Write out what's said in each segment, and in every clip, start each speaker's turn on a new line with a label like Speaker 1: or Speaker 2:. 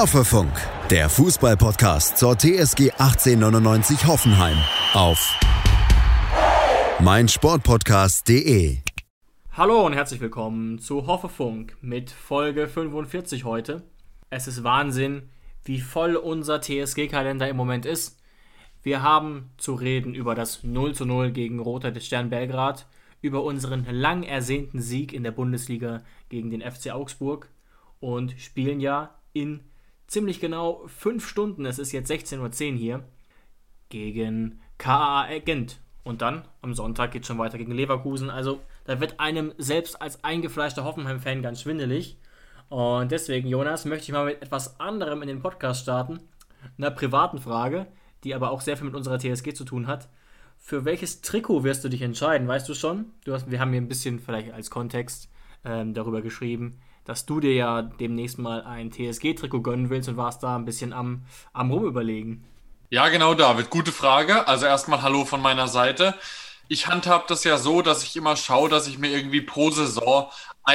Speaker 1: Hoffefunk, der Fußballpodcast zur TSG 1899 Hoffenheim auf meinsportpodcast.de.
Speaker 2: Hallo und herzlich willkommen zu Hoffefunk mit Folge 45 heute. Es ist Wahnsinn, wie voll unser TSG-Kalender im Moment ist. Wir haben zu reden über das 0 zu 0 gegen Roter des Stern Belgrad, über unseren lang ersehnten Sieg in der Bundesliga gegen den FC Augsburg und spielen ja in ziemlich genau fünf Stunden, es ist jetzt 16.10 Uhr hier, gegen KAA Gent. Und dann am Sonntag geht es schon weiter gegen Leverkusen. Also da wird einem selbst als eingefleischter Hoffenheim-Fan ganz schwindelig. Und deswegen, Jonas, möchte ich mal mit etwas anderem in den Podcast starten. Einer privaten Frage, die aber auch sehr viel mit unserer TSG zu tun hat. Für welches Trikot wirst du dich entscheiden? Weißt du schon? Du hast, wir haben hier ein bisschen vielleicht als Kontext ähm, darüber geschrieben dass du dir ja demnächst mal ein TSG-Trikot gönnen willst und warst da ein bisschen am, am Rumüberlegen.
Speaker 3: Ja, genau, David. Gute Frage. Also erstmal Hallo von meiner Seite. Ich handhab das ja so, dass ich immer schaue, dass ich mir irgendwie pro Saison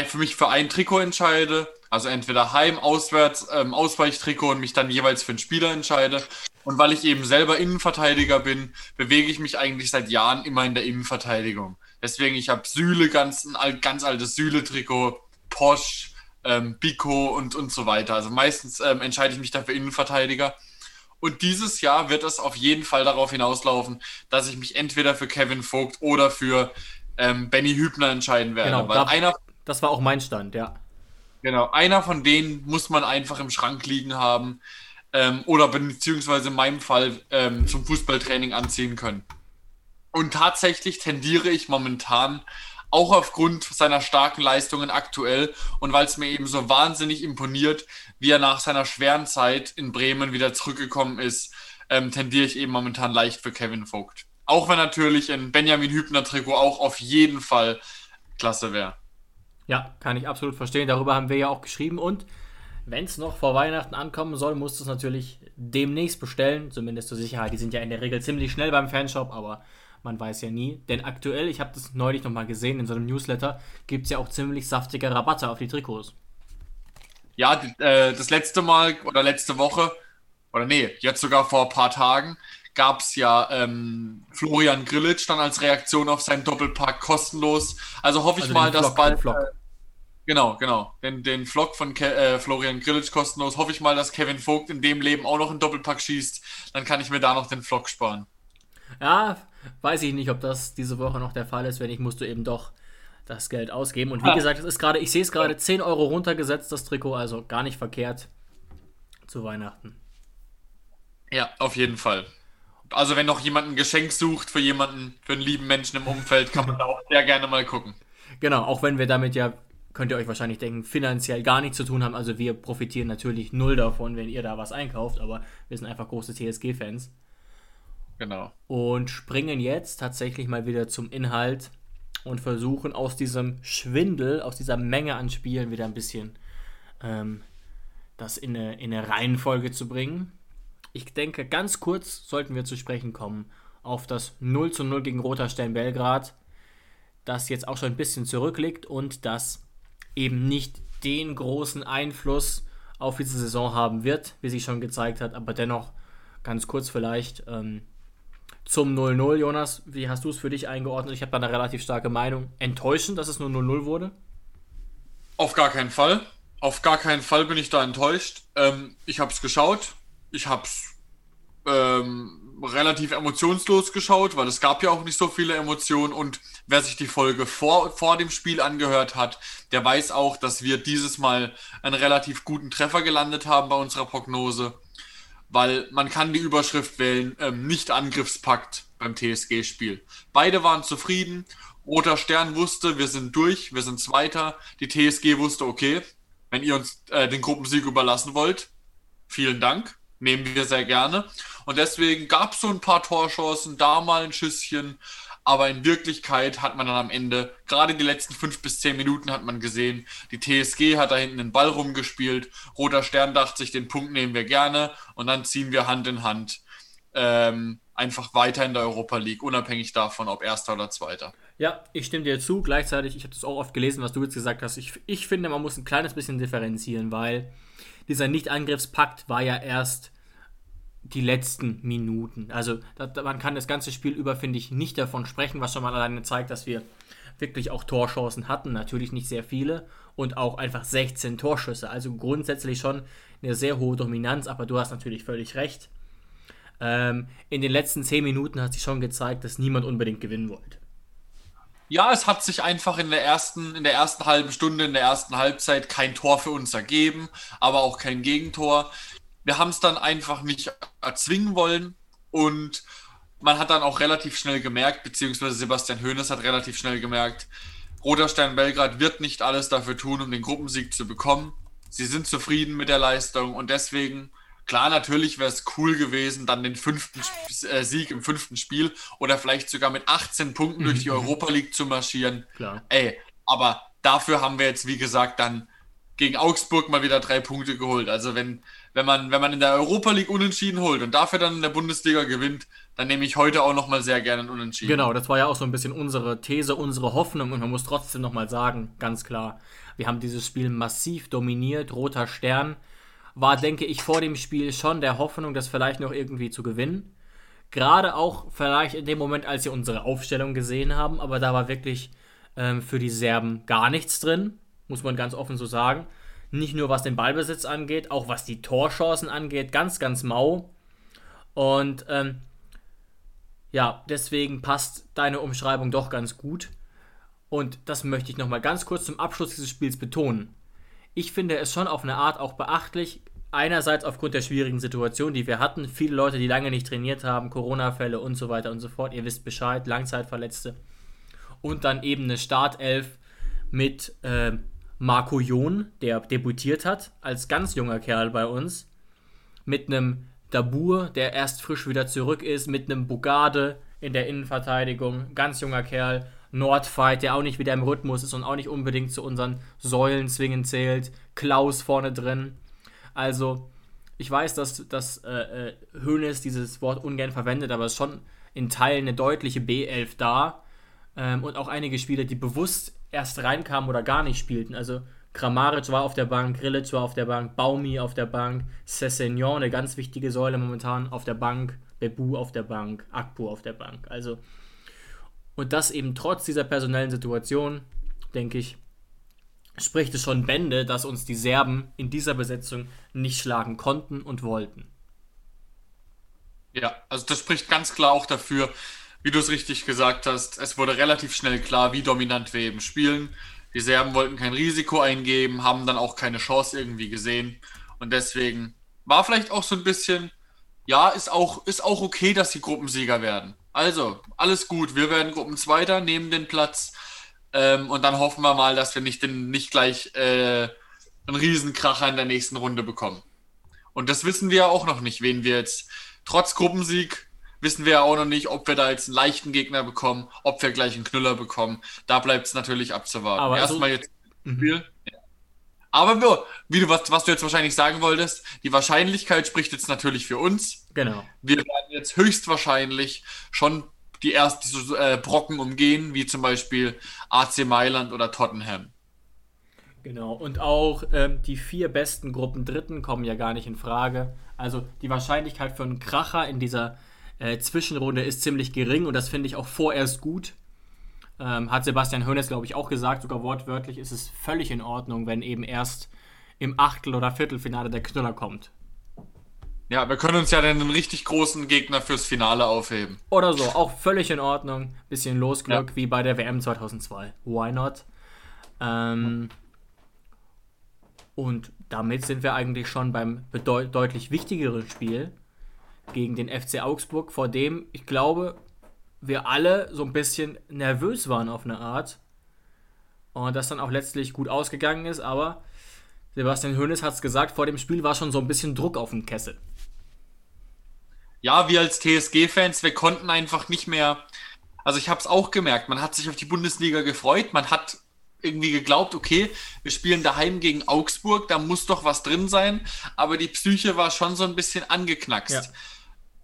Speaker 3: für mich für ein Trikot entscheide. Also entweder Heim, Auswärts, ähm, Ausweichtrikot und mich dann jeweils für einen Spieler entscheide. Und weil ich eben selber Innenverteidiger bin, bewege ich mich eigentlich seit Jahren immer in der Innenverteidigung. Deswegen, ich habe Süle, ganz, ein ganz altes Süle-Trikot, Posch, ähm, Biko und, und so weiter. Also meistens ähm, entscheide ich mich dafür Innenverteidiger. Und dieses Jahr wird es auf jeden Fall darauf hinauslaufen, dass ich mich entweder für Kevin Vogt oder für ähm, Benny Hübner entscheiden werde.
Speaker 2: Genau,
Speaker 3: weil
Speaker 2: da,
Speaker 3: einer,
Speaker 2: das war auch mein Stand, ja.
Speaker 3: Genau, einer von denen muss man einfach im Schrank liegen haben ähm, oder beziehungsweise in meinem Fall ähm, zum Fußballtraining anziehen können. Und tatsächlich tendiere ich momentan auch aufgrund seiner starken Leistungen aktuell und weil es mir eben so wahnsinnig imponiert, wie er nach seiner schweren Zeit in Bremen wieder zurückgekommen ist, ähm, tendiere ich eben momentan leicht für Kevin Vogt. Auch wenn natürlich ein Benjamin Hübner-Trikot auch auf jeden Fall klasse wäre.
Speaker 2: Ja, kann ich absolut verstehen. Darüber haben wir ja auch geschrieben und wenn es noch vor Weihnachten ankommen soll, musst du es natürlich demnächst bestellen, zumindest zur Sicherheit. Die sind ja in der Regel ziemlich schnell beim Fanshop, aber man weiß ja nie. Denn aktuell, ich habe das neulich nochmal gesehen in so einem Newsletter, gibt es ja auch ziemlich saftige Rabatte auf die Trikots.
Speaker 3: Ja, äh, das letzte Mal oder letzte Woche, oder nee, jetzt sogar vor ein paar Tagen, gab es ja ähm, Florian Grillitsch dann als Reaktion auf seinen Doppelpack kostenlos. Also hoffe ich also mal, dass bald. Äh, genau, genau. Den, den Vlog von Ke äh, Florian Grillitsch kostenlos. Hoffe ich mal, dass Kevin Vogt in dem Leben auch noch einen Doppelpack schießt. Dann kann ich mir da noch den Vlog sparen.
Speaker 2: Ja, weiß ich nicht, ob das diese Woche noch der Fall ist. Wenn nicht, musst du eben doch das Geld ausgeben. Und wie ah. gesagt, es ist gerade, ich sehe es gerade 10 Euro runtergesetzt, das Trikot, also gar nicht verkehrt zu Weihnachten.
Speaker 3: Ja, auf jeden Fall. Also wenn noch jemand ein Geschenk sucht für jemanden, für einen lieben Menschen im Umfeld, kann man da auch sehr gerne mal gucken.
Speaker 2: Genau, auch wenn wir damit ja, könnt ihr euch wahrscheinlich denken, finanziell gar nichts zu tun haben. Also wir profitieren natürlich null davon, wenn ihr da was einkauft, aber wir sind einfach große TSG-Fans.
Speaker 3: Genau.
Speaker 2: Und springen jetzt tatsächlich mal wieder zum Inhalt und versuchen aus diesem Schwindel, aus dieser Menge an Spielen wieder ein bisschen ähm, das in eine, in eine Reihenfolge zu bringen. Ich denke, ganz kurz sollten wir zu sprechen kommen auf das 0 zu 0 gegen Roter Stern Belgrad, das jetzt auch schon ein bisschen zurückliegt und das eben nicht den großen Einfluss auf diese Saison haben wird, wie sich schon gezeigt hat, aber dennoch ganz kurz vielleicht. Ähm, zum 0-0, Jonas, wie hast du es für dich eingeordnet? Ich habe da eine relativ starke Meinung. Enttäuschend, dass es nur 0-0 wurde?
Speaker 3: Auf gar keinen Fall. Auf gar keinen Fall bin ich da enttäuscht. Ähm, ich habe es geschaut. Ich habe es ähm, relativ emotionslos geschaut, weil es gab ja auch nicht so viele Emotionen. Und wer sich die Folge vor, vor dem Spiel angehört hat, der weiß auch, dass wir dieses Mal einen relativ guten Treffer gelandet haben bei unserer Prognose weil man kann die Überschrift wählen, ähm, nicht Angriffspakt beim TSG-Spiel. Beide waren zufrieden. Roter Stern wusste, wir sind durch, wir sind Zweiter. Die TSG wusste, okay, wenn ihr uns äh, den Gruppensieg überlassen wollt, vielen Dank, nehmen wir sehr gerne. Und deswegen gab es so ein paar Torchancen, da mal ein Schüsschen, aber in Wirklichkeit hat man dann am Ende, gerade die letzten fünf bis zehn Minuten hat man gesehen, die TSG hat da hinten den Ball rumgespielt. Roter Stern dachte sich, den Punkt nehmen wir gerne und dann ziehen wir Hand in Hand ähm, einfach weiter in der Europa League, unabhängig davon, ob Erster oder Zweiter.
Speaker 2: Ja, ich stimme dir zu. Gleichzeitig, ich habe das auch oft gelesen, was du jetzt gesagt hast. Ich, ich finde, man muss ein kleines bisschen differenzieren, weil dieser Nicht-Angriffspakt war ja erst die letzten Minuten. Also da, man kann das ganze Spiel über, finde ich, nicht davon sprechen, was schon mal alleine zeigt, dass wir wirklich auch Torchancen hatten. Natürlich nicht sehr viele und auch einfach 16 Torschüsse. Also grundsätzlich schon eine sehr hohe Dominanz, aber du hast natürlich völlig recht. Ähm, in den letzten 10 Minuten hat sich schon gezeigt, dass niemand unbedingt gewinnen wollte.
Speaker 3: Ja, es hat sich einfach in der ersten, in der ersten halben Stunde, in der ersten Halbzeit kein Tor für uns ergeben, aber auch kein Gegentor. Wir haben es dann einfach nicht erzwingen wollen und man hat dann auch relativ schnell gemerkt, beziehungsweise Sebastian Hoeneß hat relativ schnell gemerkt, Roter Stern Belgrad wird nicht alles dafür tun, um den Gruppensieg zu bekommen. Sie sind zufrieden mit der Leistung und deswegen, klar, natürlich wäre es cool gewesen, dann den fünften äh, Sieg im fünften Spiel oder vielleicht sogar mit 18 Punkten durch die. Europa League zu marschieren. Klar. Ey, aber dafür haben wir jetzt, wie gesagt, dann gegen Augsburg mal wieder drei Punkte geholt. Also wenn, wenn man, wenn man in der Europa League unentschieden holt und dafür dann in der Bundesliga gewinnt, dann nehme ich heute auch nochmal sehr gerne einen Unentschieden.
Speaker 2: Genau, das war ja auch so ein bisschen unsere These, unsere Hoffnung und man muss trotzdem nochmal sagen, ganz klar, wir haben dieses Spiel massiv dominiert. Roter Stern war, denke ich, vor dem Spiel schon der Hoffnung, das vielleicht noch irgendwie zu gewinnen. Gerade auch vielleicht in dem Moment, als sie unsere Aufstellung gesehen haben, aber da war wirklich ähm, für die Serben gar nichts drin, muss man ganz offen so sagen. Nicht nur was den Ballbesitz angeht, auch was die Torchancen angeht, ganz, ganz mau. Und ähm, ja, deswegen passt deine Umschreibung doch ganz gut. Und das möchte ich nochmal ganz kurz zum Abschluss dieses Spiels betonen. Ich finde es schon auf eine Art auch beachtlich, einerseits aufgrund der schwierigen Situation, die wir hatten, viele Leute, die lange nicht trainiert haben, Corona-Fälle und so weiter und so fort, ihr wisst Bescheid, Langzeitverletzte. Und dann eben eine Startelf mit äh, Marco Jon, der debütiert hat, als ganz junger Kerl bei uns, mit einem Dabur, der erst frisch wieder zurück ist, mit einem Bugade in der Innenverteidigung, ganz junger Kerl, Nordfight, der auch nicht wieder im Rhythmus ist und auch nicht unbedingt zu unseren Säulen zwingend zählt, Klaus vorne drin. Also, ich weiß, dass, dass äh, äh, dieses Wort ungern verwendet, aber es ist schon in Teilen eine deutliche B11 da. Ähm, und auch einige Spieler, die bewusst erst reinkamen oder gar nicht spielten. Also Kramaric war auf der Bank, Grilic war auf der Bank, Baumi auf der Bank, Cessignon, eine ganz wichtige Säule momentan auf der Bank, Bebu auf der Bank, Akpu auf der Bank. Also, und das eben trotz dieser personellen Situation, denke ich, spricht es schon Bände, dass uns die Serben in dieser Besetzung nicht schlagen konnten und wollten.
Speaker 3: Ja, also das spricht ganz klar auch dafür, wie du es richtig gesagt hast, es wurde relativ schnell klar, wie dominant wir eben spielen. Die Serben wollten kein Risiko eingeben, haben dann auch keine Chance irgendwie gesehen. Und deswegen war vielleicht auch so ein bisschen, ja, ist auch, ist auch okay, dass sie Gruppensieger werden. Also, alles gut. Wir werden Gruppenzweiter, nehmen den Platz. Ähm, und dann hoffen wir mal, dass wir nicht, den, nicht gleich äh, einen Riesenkracher in der nächsten Runde bekommen. Und das wissen wir ja auch noch nicht, wen wir jetzt trotz Gruppensieg wissen wir ja auch noch nicht, ob wir da jetzt einen leichten Gegner bekommen, ob wir gleich einen Knüller bekommen. Da bleibt es natürlich abzuwarten. Aber Erstmal also, jetzt mhm. Spiel. Aber wie du, was, was du jetzt wahrscheinlich sagen wolltest, die Wahrscheinlichkeit spricht jetzt natürlich für uns.
Speaker 2: Genau.
Speaker 3: Wir werden jetzt höchstwahrscheinlich schon die ersten äh, Brocken umgehen, wie zum Beispiel AC Mailand oder Tottenham.
Speaker 2: Genau, und auch ähm, die vier besten Gruppen Dritten kommen ja gar nicht in Frage. Also die Wahrscheinlichkeit für einen Kracher in dieser äh, Zwischenrunde ist ziemlich gering und das finde ich auch vorerst gut. Ähm, hat Sebastian Hoeneß, glaube ich, auch gesagt, sogar wortwörtlich ist es völlig in Ordnung, wenn eben erst im Achtel- oder Viertelfinale der Knüller kommt.
Speaker 3: Ja, wir können uns ja dann einen richtig großen Gegner fürs Finale aufheben.
Speaker 2: Oder so, auch völlig in Ordnung. Bisschen Losglück ja. wie bei der WM 2002. Why not? Ähm, und damit sind wir eigentlich schon beim deutlich wichtigeren Spiel, gegen den FC Augsburg, vor dem ich glaube, wir alle so ein bisschen nervös waren auf eine Art. Und das dann auch letztlich gut ausgegangen ist, aber Sebastian Hoeneß hat es gesagt, vor dem Spiel war schon so ein bisschen Druck auf dem Kessel.
Speaker 3: Ja, wir als TSG-Fans, wir konnten einfach nicht mehr. Also ich habe es auch gemerkt, man hat sich auf die Bundesliga gefreut, man hat irgendwie geglaubt, okay, wir spielen daheim gegen Augsburg, da muss doch was drin sein, aber die Psyche war schon so ein bisschen angeknackst. Ja.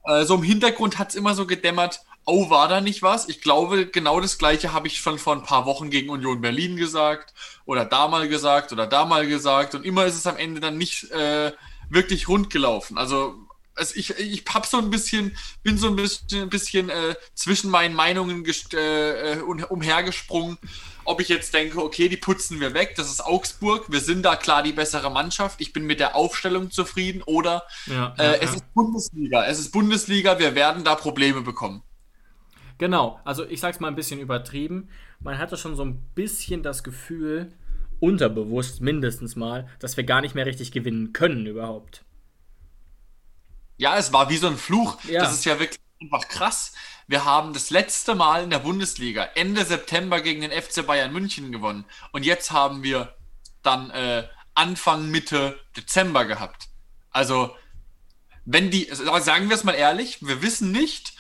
Speaker 3: Äh, so im Hintergrund hat es immer so gedämmert, oh, war da nicht was? Ich glaube, genau das gleiche habe ich schon vor ein paar Wochen gegen Union Berlin gesagt oder da mal gesagt oder da mal gesagt und immer ist es am Ende dann nicht äh, wirklich rund gelaufen. Also also ich, ich hab so ein bisschen, bin so ein bisschen, ein bisschen äh, zwischen meinen Meinungen äh, äh umhergesprungen, ob ich jetzt denke, okay, die putzen wir weg, das ist Augsburg, wir sind da klar die bessere Mannschaft, ich bin mit der Aufstellung zufrieden oder ja, äh, ja, es ja. ist Bundesliga, es ist Bundesliga, wir werden da Probleme bekommen.
Speaker 2: Genau, also ich sag's mal ein bisschen übertrieben. Man hatte schon so ein bisschen das Gefühl, unterbewusst mindestens mal, dass wir gar nicht mehr richtig gewinnen können überhaupt.
Speaker 3: Ja, es war wie so ein Fluch. Ja. Das ist ja wirklich einfach krass. Wir haben das letzte Mal in der Bundesliga Ende September gegen den FC Bayern München gewonnen. Und jetzt haben wir dann äh, Anfang, Mitte Dezember gehabt. Also, wenn die, sagen wir es mal ehrlich, wir wissen nicht,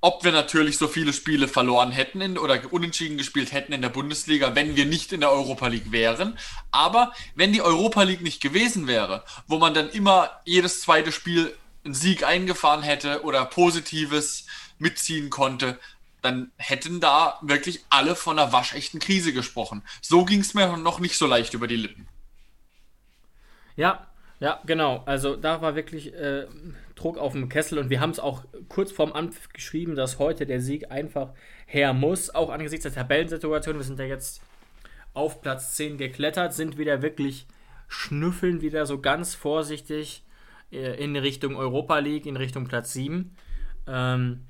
Speaker 3: ob wir natürlich so viele Spiele verloren hätten in, oder unentschieden gespielt hätten in der Bundesliga, wenn wir nicht in der Europa League wären. Aber wenn die Europa League nicht gewesen wäre, wo man dann immer jedes zweite Spiel einen Sieg eingefahren hätte oder Positives mitziehen konnte, dann hätten da wirklich alle von einer waschechten Krise gesprochen. So ging es mir noch nicht so leicht über die Lippen.
Speaker 2: Ja, ja, genau. Also da war wirklich äh, Druck auf dem Kessel und wir haben es auch kurz vorm Anpfiff geschrieben, dass heute der Sieg einfach her muss. Auch angesichts der Tabellensituation, wir sind ja jetzt auf Platz 10 geklettert, sind wieder wirklich schnüffeln wieder so ganz vorsichtig in Richtung Europa League, in Richtung Platz 7. Ähm,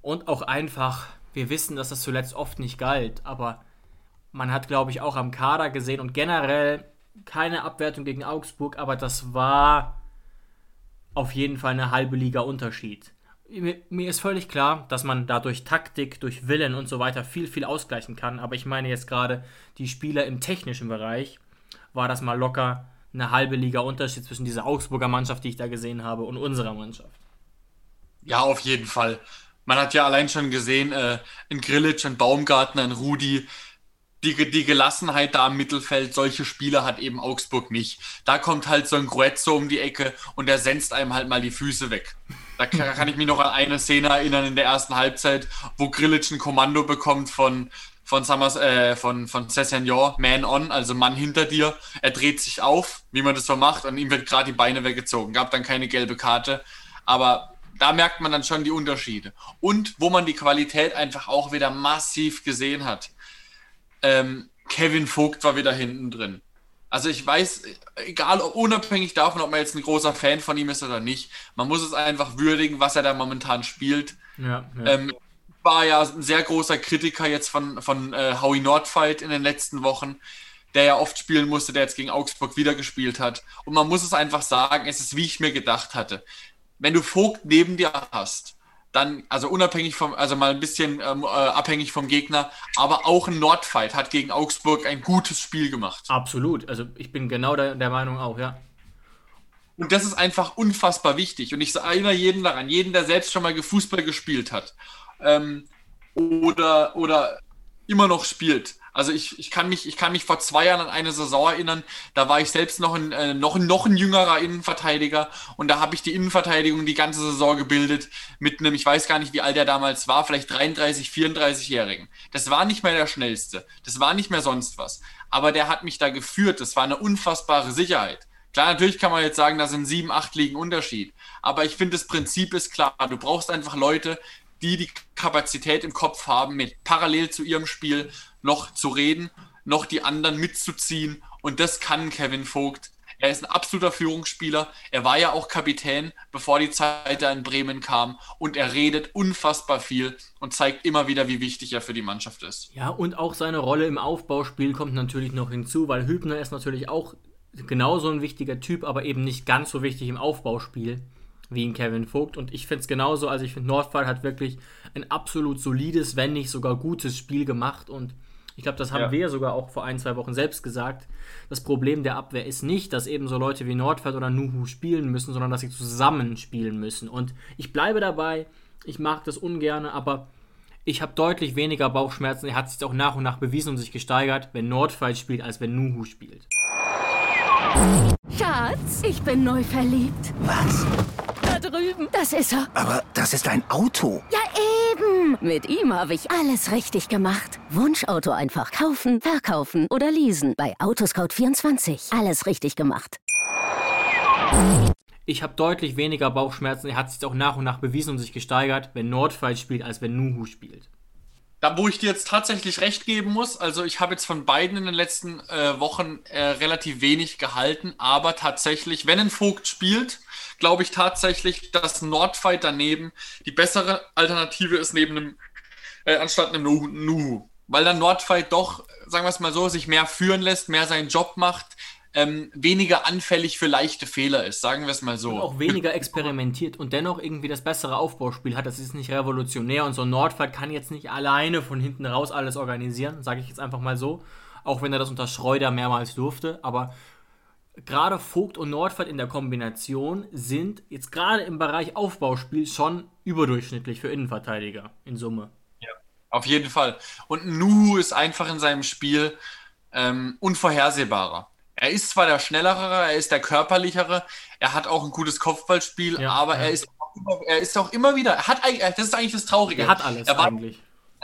Speaker 2: und auch einfach, wir wissen, dass das zuletzt oft nicht galt, aber man hat, glaube ich, auch am Kader gesehen und generell keine Abwertung gegen Augsburg, aber das war auf jeden Fall eine halbe Liga Unterschied. Mir, ist völlig klar, dass man dadurch Taktik, durch Willen und so weiter viel, viel ausgleichen kann, aber ich meine jetzt gerade die Spieler im technischen Bereich, war das mal locker eine halbe Liga Unterschied zwischen dieser Augsburger Mannschaft, die ich da gesehen habe, und unserer Mannschaft.
Speaker 3: Ja, auf jeden Fall. Man hat ja allein schon gesehen, äh, in Grillitsch, in Baumgartner, in Rudi, die, die Gelassenheit da im Mittelfeld, solche Spieler hat eben Augsburg nicht. Da kommt halt so ein Gruezzo um die Ecke und der senzt einem halt mal die Füße weg. Da kann, ich mich noch an eine Szene erinnern in der ersten Halbzeit, wo Grillitsch ein Kommando bekommt von, von Summers, äh, von, von Cessignon, Man on, also Mann hinter dir. Er dreht sich auf, wie man das so macht, und ihm wird gerade die Beine weggezogen. Gab dann keine gelbe Karte. Aber da merkt man dann schon die Unterschiede. Und wo man die Qualität einfach auch wieder massiv gesehen hat. Ähm, Kevin Vogt war wieder hinten drin. Also ich weiß, egal, unabhängig davon, ob man jetzt ein großer Fan von ihm ist oder nicht, man muss es einfach würdigen, was er da momentan spielt. Ja, ja. Ähm, war ja ein sehr großer Kritiker jetzt von, von äh, Howie Nordfight in den letzten Wochen, der ja oft spielen musste, der jetzt gegen Augsburg wieder gespielt hat. Und man muss es einfach sagen, es ist wie ich mir gedacht hatte. Wenn du Vogt neben dir hast, dann, also unabhängig vom, also mal ein bisschen ähm, äh, abhängig vom Gegner, aber auch ein Nordfight hat gegen Augsburg ein gutes Spiel gemacht.
Speaker 2: Absolut, also ich bin genau der, der Meinung auch, ja.
Speaker 3: Und das ist einfach unfassbar wichtig. Und ich erinnere jeden daran, jeden, der selbst schon mal Fußball gespielt hat ähm, oder, oder immer noch spielt. Also ich, ich, kann mich, ich kann mich vor zwei Jahren an eine Saison erinnern, da war ich selbst noch ein, äh, noch, noch ein jüngerer Innenverteidiger und da habe ich die Innenverteidigung die ganze Saison gebildet mit einem, ich weiß gar nicht, wie alt er damals war, vielleicht 33, 34-Jährigen. Das war nicht mehr der schnellste, das war nicht mehr sonst was. Aber der hat mich da geführt, das war eine unfassbare Sicherheit. Klar, natürlich kann man jetzt sagen, da sind sieben, acht Ligen Unterschied. Aber ich finde, das Prinzip ist klar. Du brauchst einfach Leute, die die Kapazität im Kopf haben, mit parallel zu ihrem Spiel noch zu reden, noch die anderen mitzuziehen. Und das kann Kevin Vogt. Er ist ein absoluter Führungsspieler. Er war ja auch Kapitän, bevor die Zeit da in Bremen kam. Und er redet unfassbar viel und zeigt immer wieder, wie wichtig er für die Mannschaft ist.
Speaker 2: Ja, und auch seine Rolle im Aufbauspiel kommt natürlich noch hinzu, weil Hübner ist natürlich auch genauso ein wichtiger Typ, aber eben nicht ganz so wichtig im Aufbauspiel wie ein Kevin Vogt. Und ich finde es genauso. Also ich finde, Nordfall hat wirklich ein absolut solides, wenn nicht sogar gutes Spiel gemacht. Und ich glaube, das haben ja. wir sogar auch vor ein, zwei Wochen selbst gesagt. Das Problem der Abwehr ist nicht, dass eben so Leute wie Nordfeld oder Nuhu spielen müssen, sondern dass sie zusammen spielen müssen. Und ich bleibe dabei, ich mag das ungern, aber ich habe deutlich weniger Bauchschmerzen. Er hat sich auch nach und nach bewiesen und sich gesteigert, wenn Nordfeld spielt, als wenn Nuhu spielt.
Speaker 4: Schatz, ich bin neu verliebt.
Speaker 5: Was?
Speaker 4: Drüben. Das ist er.
Speaker 5: Aber das ist ein Auto.
Speaker 4: Ja, eben. Mit ihm habe ich alles richtig gemacht. Wunschauto einfach kaufen, verkaufen oder leasen. Bei Autoscout24. Alles richtig gemacht.
Speaker 2: Ich habe deutlich weniger Bauchschmerzen. Er hat sich auch nach und nach bewiesen und sich gesteigert, wenn Nordfight spielt, als wenn Nuhu spielt.
Speaker 3: Da, wo ich dir jetzt tatsächlich recht geben muss, also ich habe jetzt von beiden in den letzten äh, Wochen äh, relativ wenig gehalten, aber tatsächlich, wenn ein Vogt spielt, glaube ich tatsächlich, dass Nordfight daneben die bessere Alternative ist neben einem, äh, anstatt einem Nuhu. Weil dann Nordfight doch, sagen wir es mal so, sich mehr führen lässt, mehr seinen Job macht, ähm, weniger anfällig für leichte Fehler ist, sagen wir es mal so.
Speaker 2: Und auch weniger experimentiert und dennoch irgendwie das bessere Aufbauspiel hat. Das ist nicht revolutionär und so Nordfight kann jetzt nicht alleine von hinten raus alles organisieren, sage ich jetzt einfach mal so. Auch wenn er das unter Schreuder mehrmals durfte, aber gerade Vogt und Nordfight in der Kombination sind jetzt gerade im Bereich Aufbauspiel schon überdurchschnittlich für Innenverteidiger in Summe.
Speaker 3: Ja, auf jeden Fall. Und Nuhu ist einfach in seinem Spiel ähm, unvorhersehbarer. Er ist zwar der schnellere, er ist der körperlichere, er hat auch ein gutes Kopfballspiel, ja, aber ja. er ist er ist auch immer wieder, er hat das ist eigentlich das Traurige.
Speaker 2: Er hat alles
Speaker 3: er war,
Speaker 2: eigentlich.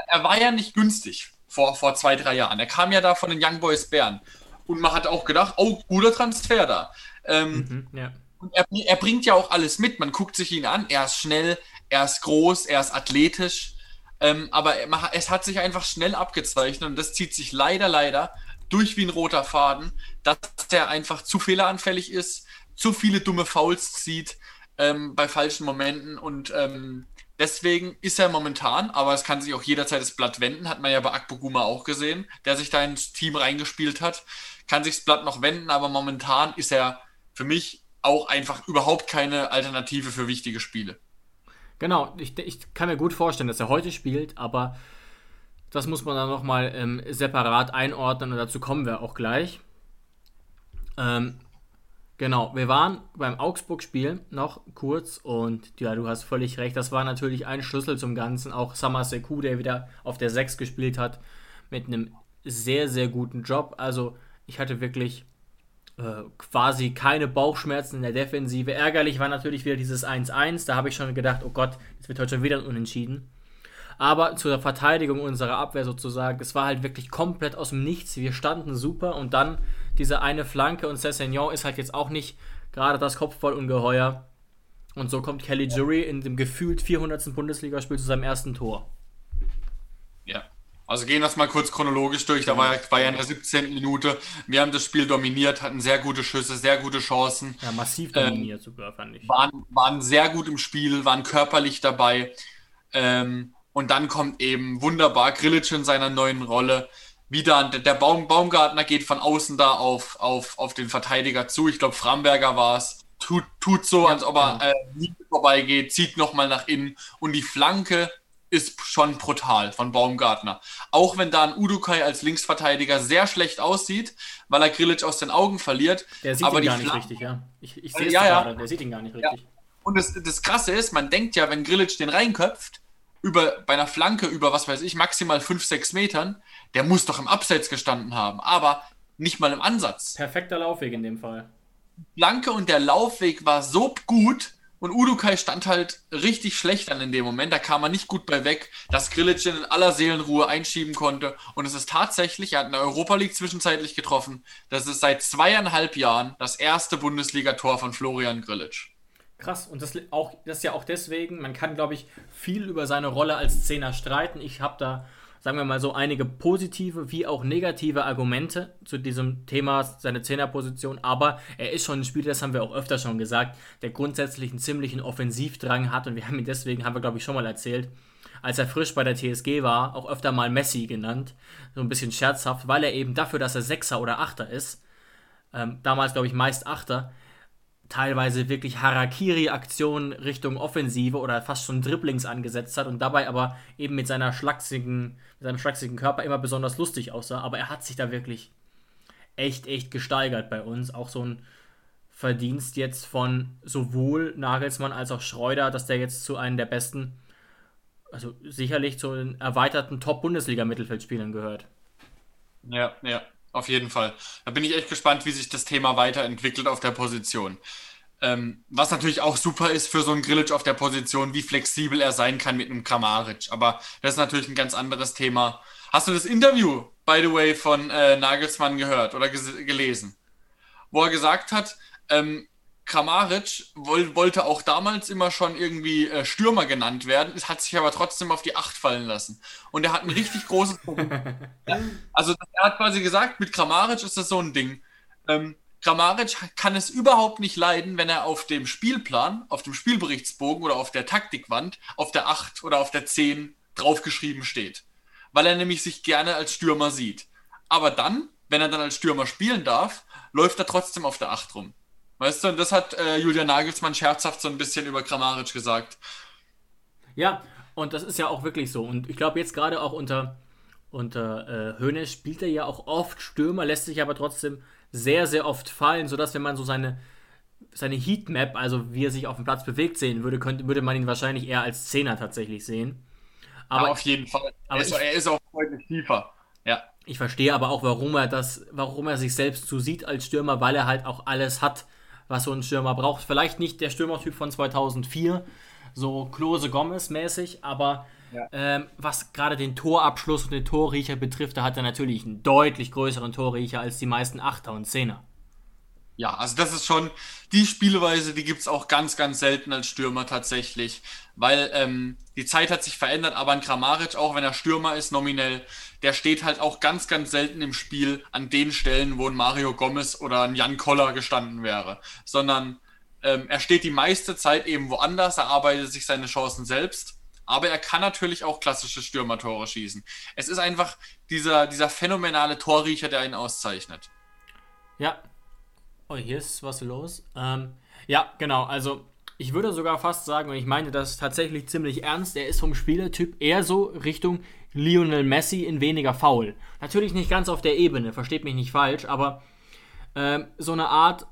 Speaker 3: Er war ja nicht günstig vor, vor zwei, drei Jahren. Er kam ja da von den Young Boys Bern. Und man hat auch gedacht, oh, guter Transfer da. Ähm, mhm, ja. Und er, er, bringt ja auch alles mit. Man guckt sich ihn an. Er ist schnell, er ist groß, er ist athletisch. Ähm, aber es hat sich einfach schnell abgezeichnet und das zieht sich leider, leider durch wie ein roter Faden, dass der einfach zu fehleranfällig ist, zu viele dumme Fouls zieht ähm, bei falschen Momenten und ähm, deswegen ist er momentan, aber es kann sich auch jederzeit das Blatt wenden, hat man ja bei Akboguma auch gesehen, der sich da ins Team reingespielt hat, kann sich das Blatt noch wenden, aber momentan ist er für mich auch einfach überhaupt keine Alternative für wichtige Spiele.
Speaker 2: Genau, ich, ich kann mir gut vorstellen, dass er heute spielt, aber das muss man dann nochmal ähm, separat einordnen und dazu kommen wir auch gleich. Ähm, genau, wir waren beim Augsburg-Spiel noch kurz und ja, du hast völlig recht, das war natürlich ein Schlüssel zum Ganzen. Auch Samar Sekou, der wieder auf der 6 gespielt hat, mit einem sehr, sehr guten Job. Also ich hatte wirklich äh, quasi keine Bauchschmerzen in der Defensive. Ärgerlich war natürlich wieder dieses 1-1. Da habe ich schon gedacht, oh Gott, es wird heute schon wieder unentschieden. Aber zur Verteidigung unserer Abwehr sozusagen, es war halt wirklich komplett aus dem Nichts. Wir standen super und dann diese eine Flanke und Cessignon ist halt jetzt auch nicht gerade das Kopfballungeheuer. Und so kommt Kelly Jury in dem gefühlt 400. Bundesligaspiel zu seinem ersten Tor.
Speaker 3: Ja, also gehen wir es mal kurz chronologisch durch. Da war, war ja in der 17. Minute. Wir haben das Spiel dominiert, hatten sehr gute Schüsse, sehr gute Chancen.
Speaker 2: Ja, massiv dominiert ähm, sogar, fand ich.
Speaker 3: Waren, waren sehr gut im Spiel, waren körperlich dabei. Ähm, und dann kommt eben wunderbar Grillitsch in seiner neuen Rolle. Wieder der Baum, Baumgartner geht von außen da auf, auf, auf den Verteidiger zu. Ich glaube, Framberger war es. Tut, tut so, ja, als ob er ja. äh, vorbeigeht, zieht nochmal nach innen. Und die Flanke ist schon brutal von Baumgartner. Auch wenn da ein Udukai als Linksverteidiger sehr schlecht aussieht, weil er Grillitsch aus den Augen verliert.
Speaker 2: Der sieht
Speaker 3: aber
Speaker 2: ihn gar nicht richtig, ja. Ich, ich sehe es
Speaker 3: ja,
Speaker 2: gerade, der sieht ihn gar nicht richtig.
Speaker 3: Und das, das Krasse ist, man denkt ja, wenn Grillitsch den reinköpft, über, bei einer Flanke über, was weiß ich, maximal 5, 6 Metern, der muss doch im Abseits gestanden haben, aber nicht mal im Ansatz.
Speaker 2: Perfekter Laufweg in dem Fall.
Speaker 3: Flanke und der Laufweg war so gut und Udukai stand halt richtig schlecht an in dem Moment. Da kam er nicht gut bei weg, dass Grillitsch in aller Seelenruhe einschieben konnte. Und es ist tatsächlich, er hat in der Europa League zwischenzeitlich getroffen. Das ist seit zweieinhalb Jahren das erste Bundesligator von Florian Grillitsch.
Speaker 2: Krass, und das, auch, das ist ja auch deswegen, man kann, glaube ich, viel über seine Rolle als Zehner streiten. Ich habe da, sagen wir mal so, einige positive wie auch negative Argumente zu diesem Thema, seine Zehnerposition, aber er ist schon ein Spieler, das haben wir auch öfter schon gesagt, der grundsätzlich einen ziemlichen Offensivdrang hat. Und wir haben ihn deswegen, haben wir, glaube ich, schon mal erzählt, als er frisch bei der TSG war, auch öfter mal Messi genannt, so ein bisschen scherzhaft, weil er eben dafür, dass er Sechser oder Achter ist, ähm, damals, glaube ich, meist Achter, teilweise wirklich Harakiri-Aktionen Richtung Offensive oder fast schon Dribblings angesetzt hat und dabei aber eben mit seiner schlachsigen, mit seinem schlachsigen Körper immer besonders lustig aussah. Aber er hat sich da wirklich echt, echt gesteigert bei uns. Auch so ein Verdienst jetzt von sowohl Nagelsmann als auch Schreuder, dass der jetzt zu einem der besten, also sicherlich zu den erweiterten Top-Bundesliga-Mittelfeldspielern gehört.
Speaker 3: Ja, ja. Auf jeden Fall. Da bin ich echt gespannt, wie sich das Thema weiterentwickelt auf der Position. Ähm, was natürlich auch super ist für so einen Grillitsch auf der Position, wie flexibel er sein kann mit einem Kramaric. Aber das ist natürlich ein ganz anderes Thema. Hast du das Interview, by the way, von äh, Nagelsmann gehört oder gelesen? Wo er gesagt hat, ähm, Kramaric woll wollte auch damals immer schon irgendwie äh, Stürmer genannt werden, es hat sich aber trotzdem auf die Acht fallen lassen. Und er hat ein richtig großes Problem. also er hat quasi gesagt, mit Kramaric ist das so ein Ding. Ähm, Grammaric kann es überhaupt nicht leiden, wenn er auf dem Spielplan, auf dem Spielberichtsbogen oder auf der Taktikwand auf der 8 oder auf der 10 draufgeschrieben steht. Weil er nämlich sich gerne als Stürmer sieht. Aber dann, wenn er dann als Stürmer spielen darf, läuft er trotzdem auf der 8 rum. Weißt du, und das hat äh, Julian Nagelsmann scherzhaft so ein bisschen über Grammaric gesagt.
Speaker 2: Ja, und das ist ja auch wirklich so. Und ich glaube, jetzt gerade auch unter, unter äh, Hönes spielt er ja auch oft Stürmer, lässt sich aber trotzdem sehr, sehr oft fallen, sodass wenn man so seine, seine Heatmap, also wie er sich auf dem Platz bewegt, sehen würde, könnte, würde man ihn wahrscheinlich eher als Zehner tatsächlich sehen.
Speaker 3: Aber ja, auf jeden Fall. Aber er ist, ich, er ist auch deutlich tiefer. Ja.
Speaker 2: Ich verstehe aber auch, warum er das, warum er sich selbst so sieht als Stürmer, weil er halt auch alles hat, was so ein Stürmer braucht. Vielleicht nicht der Stürmertyp von 2004, so Klose Gomez mäßig, aber ja. Ähm, was gerade den Torabschluss und den Torriecher betrifft, da hat er natürlich einen deutlich größeren Torriecher als die meisten Achter und Zehner.
Speaker 3: Ja, also das ist schon die Spielweise, die gibt es auch ganz, ganz selten als Stürmer tatsächlich, weil ähm, die Zeit hat sich verändert, aber ein Kramaric, auch wenn er Stürmer ist, nominell, der steht halt auch ganz, ganz selten im Spiel an den Stellen, wo ein Mario Gomez oder ein Jan Koller gestanden wäre, sondern ähm, er steht die meiste Zeit eben woanders, er arbeitet sich seine Chancen selbst aber er kann natürlich auch klassische Stürmertore schießen. Es ist einfach dieser, dieser phänomenale Torriecher, der ihn auszeichnet.
Speaker 2: Ja. Oh, hier ist was los. Ähm, ja, genau. Also, ich würde sogar fast sagen, und ich meine das tatsächlich ziemlich ernst, er ist vom Spielertyp eher so Richtung Lionel Messi in weniger faul. Natürlich nicht ganz auf der Ebene, versteht mich nicht falsch, aber ähm, so eine Art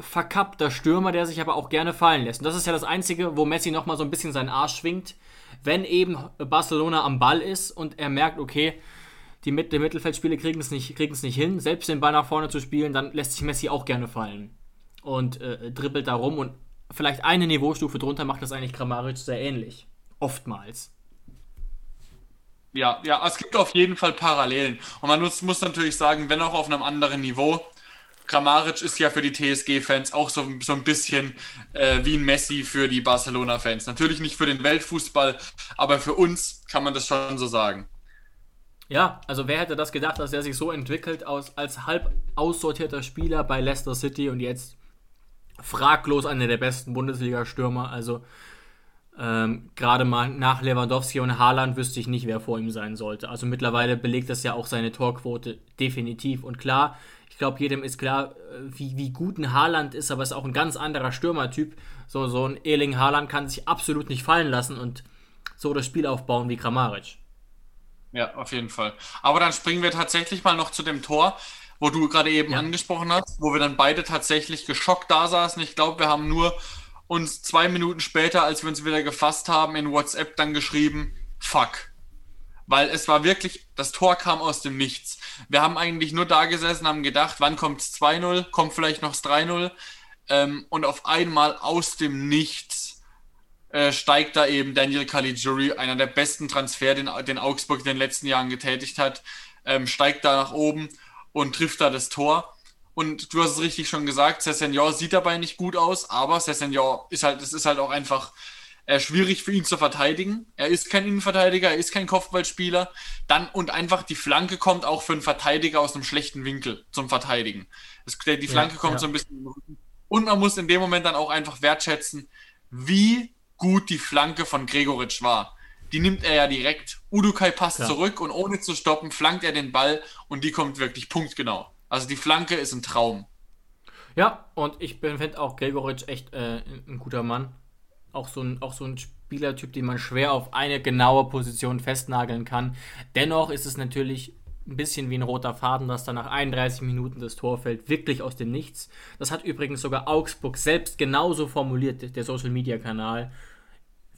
Speaker 2: verkappter Stürmer, der sich aber auch gerne fallen lässt. Und das ist ja das Einzige, wo Messi nochmal so ein bisschen seinen Arsch schwingt wenn eben Barcelona am Ball ist und er merkt, okay, die, Mit die Mittelfeldspieler kriegen es nicht, nicht hin, selbst den Ball nach vorne zu spielen, dann lässt sich Messi auch gerne fallen und äh, dribbelt da rum und vielleicht eine Niveaustufe drunter macht das eigentlich Kramaric sehr ähnlich. Oftmals.
Speaker 3: Ja, ja, es gibt auf jeden Fall Parallelen. Und man muss, muss natürlich sagen, wenn auch auf einem anderen Niveau, Kramaric ist ja für die TSG-Fans auch so, so ein bisschen äh, wie ein Messi für die Barcelona-Fans. Natürlich nicht für den Weltfußball, aber für uns kann man das schon so sagen.
Speaker 2: Ja, also wer hätte das gedacht, dass er sich so entwickelt aus, als halb aussortierter Spieler bei Leicester City und jetzt fraglos einer der besten Bundesliga-Stürmer. Also ähm, gerade mal nach Lewandowski und Haaland wüsste ich nicht, wer vor ihm sein sollte. Also mittlerweile belegt das ja auch seine Torquote definitiv. Und klar, ich glaube, jedem ist klar, äh, wie, wie gut ein Haaland ist, aber ist auch ein ganz anderer Stürmertyp. So, so ein Erling Haaland kann sich absolut nicht fallen lassen und so das Spiel aufbauen wie Kramaric.
Speaker 3: Ja, auf jeden Fall. Aber dann springen wir tatsächlich mal noch zu dem Tor, wo du gerade eben ja. angesprochen hast, wo wir dann beide tatsächlich geschockt da saßen. Ich glaube, wir haben nur uns zwei Minuten später, als wir uns wieder gefasst haben, in WhatsApp dann geschrieben, fuck weil es war wirklich, das Tor kam aus dem Nichts. Wir haben eigentlich nur da gesessen, haben gedacht, wann kommt es 2-0, kommt vielleicht noch das 3-0 ähm, und auf einmal aus dem Nichts äh, steigt da eben Daniel Caligiuri, einer der besten Transfer, den, den Augsburg in den letzten Jahren getätigt hat, ähm, steigt da nach oben und trifft da das Tor. Und du hast es richtig schon gesagt, Sessenor sieht dabei nicht gut aus, aber Sessenor ist halt, es ist halt auch einfach äh, schwierig für ihn zu verteidigen. Er ist kein Innenverteidiger, er ist kein Kopfballspieler. Dann und einfach die Flanke kommt auch für einen Verteidiger aus einem schlechten Winkel zum Verteidigen. Das, die Flanke ja, kommt ja. so ein bisschen. Und man muss in dem Moment dann auch einfach wertschätzen, wie gut die Flanke von Gregoritsch war. Die nimmt er ja direkt. Udukai passt ja. zurück und ohne zu stoppen flankt er den Ball und die kommt wirklich punktgenau. Also die Flanke ist ein Traum.
Speaker 2: Ja, und ich finde auch Gregoritsch echt äh, ein guter Mann auch so ein, auch so ein Spielertyp, den man schwer auf eine genaue Position festnageln kann. Dennoch ist es natürlich ein bisschen wie ein roter Faden, dass dann nach 31 Minuten das Tor fällt, wirklich aus dem Nichts. Das hat übrigens sogar Augsburg selbst genauso formuliert, der Social Media Kanal.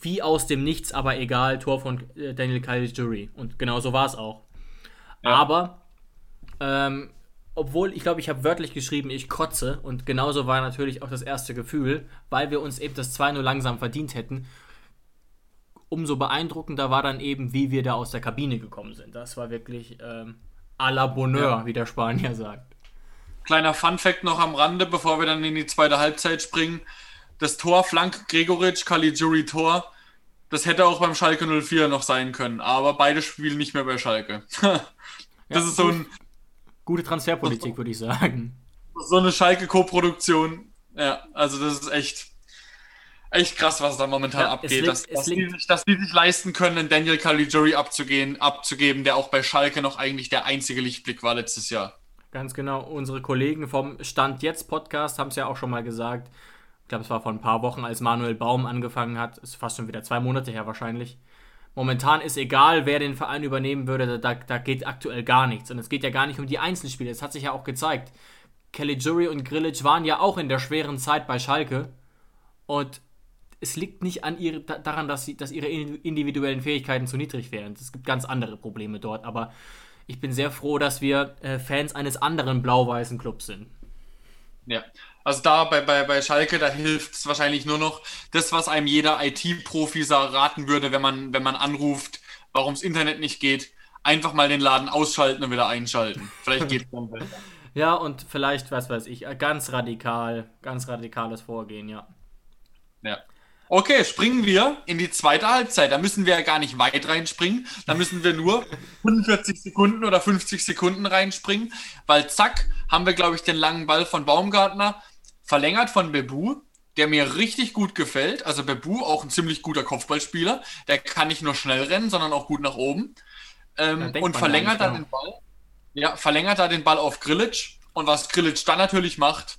Speaker 2: Wie aus dem Nichts, aber egal, Tor von äh, Daniel Caligiuri. Und genau so war es auch. Ja. Aber ähm, obwohl ich glaube, ich habe wörtlich geschrieben, ich kotze und genauso war natürlich auch das erste Gefühl, weil wir uns eben das 2-0 langsam verdient hätten. Umso beeindruckender war dann eben, wie wir da aus der Kabine gekommen sind. Das war wirklich ähm, à la Bonheur, ja. wie der Spanier sagt.
Speaker 3: Kleiner Fun-Fact noch am Rande, bevor wir dann in die zweite Halbzeit springen. Das Tor Flank Gregoritsch, Caligiuri Tor, das hätte auch beim Schalke 04 noch sein können, aber beide spielen nicht mehr bei Schalke. das ja, ist so ein
Speaker 2: Gute Transferpolitik, würde ich sagen.
Speaker 3: So eine Schalke-Co-Produktion. Ja, also das ist echt, echt krass, was da momentan ja, abgeht. Liegt, dass, dass, die sich, dass, die sich, leisten können, Daniel Caligiuri abzugehen, abzugeben, der auch bei Schalke noch eigentlich der einzige Lichtblick war letztes Jahr.
Speaker 2: Ganz genau. Unsere Kollegen vom Stand jetzt Podcast haben es ja auch schon mal gesagt. Ich glaube, es war vor ein paar Wochen, als Manuel Baum angefangen hat. Ist fast schon wieder zwei Monate her wahrscheinlich momentan ist egal, wer den Verein übernehmen würde, da, da geht aktuell gar nichts. Und es geht ja gar nicht um die Einzelspiele. Das hat sich ja auch gezeigt. Kelly Jury und Grilic waren ja auch in der schweren Zeit bei Schalke. Und es liegt nicht an ihre, daran, dass, sie, dass ihre individuellen Fähigkeiten zu niedrig wären. Es gibt ganz andere Probleme dort. Aber ich bin sehr froh, dass wir äh, Fans eines anderen blau-weißen Clubs sind.
Speaker 3: Ja, also da bei, bei, bei Schalke, da hilft es wahrscheinlich nur noch das, was einem jeder IT-Profi raten würde, wenn man, wenn man anruft, warum das Internet nicht geht. Einfach mal den Laden ausschalten und wieder einschalten. Vielleicht geht es dann besser.
Speaker 2: Ja, und vielleicht, was weiß ich, ganz radikal, ganz radikales Vorgehen, ja.
Speaker 3: Ja. Okay, springen wir in die zweite Halbzeit. Da müssen wir ja gar nicht weit reinspringen. Da müssen wir nur 45 Sekunden oder 50 Sekunden reinspringen, weil zack, haben wir, glaube ich, den langen Ball von Baumgartner verlängert von Bebu, der mir richtig gut gefällt. Also Bebu, auch ein ziemlich guter Kopfballspieler. Der kann nicht nur schnell rennen, sondern auch gut nach oben. Ähm, und verlängert da den Ball. Ja, verlängert da den Ball auf Grillitsch. Und was Grillitsch dann natürlich macht,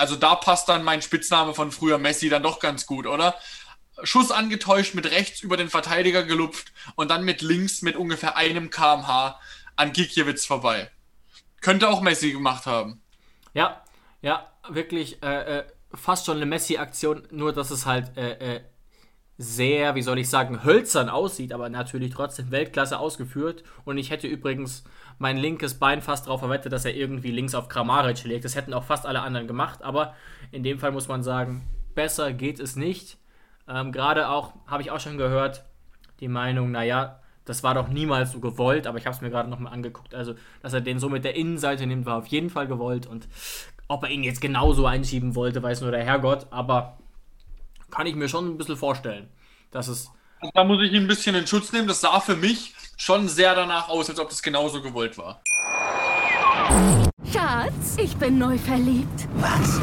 Speaker 3: also da passt dann mein Spitzname von früher Messi dann doch ganz gut, oder? Schuss angetäuscht, mit rechts über den Verteidiger gelupft und dann mit links mit ungefähr einem kmh an Gikiewicz vorbei. Könnte auch Messi gemacht haben.
Speaker 2: Ja, ja, wirklich äh, äh, fast schon eine Messi-Aktion, nur dass es halt äh, äh sehr, wie soll ich sagen, hölzern aussieht, aber natürlich trotzdem Weltklasse ausgeführt. Und ich hätte übrigens mein linkes Bein fast darauf verwettet, dass er irgendwie links auf Kramaric legt. Das hätten auch fast alle anderen gemacht, aber in dem Fall muss man sagen, besser geht es nicht. Ähm, Gerade auch, habe ich auch schon gehört, die Meinung, naja, das war doch niemals so gewollt, aber ich habe es mir gerade nochmal angeguckt. Also, dass er den so mit der Innenseite nimmt, war auf jeden Fall gewollt. Und ob er ihn jetzt genauso einschieben wollte, weiß nur der Herrgott, aber kann ich mir schon ein bisschen vorstellen, dass es.
Speaker 3: Also da muss ich ihn ein bisschen in Schutz nehmen. Das sah für mich schon sehr danach aus, als ob das genauso gewollt war.
Speaker 4: Schatz, ich bin neu verliebt.
Speaker 5: Was?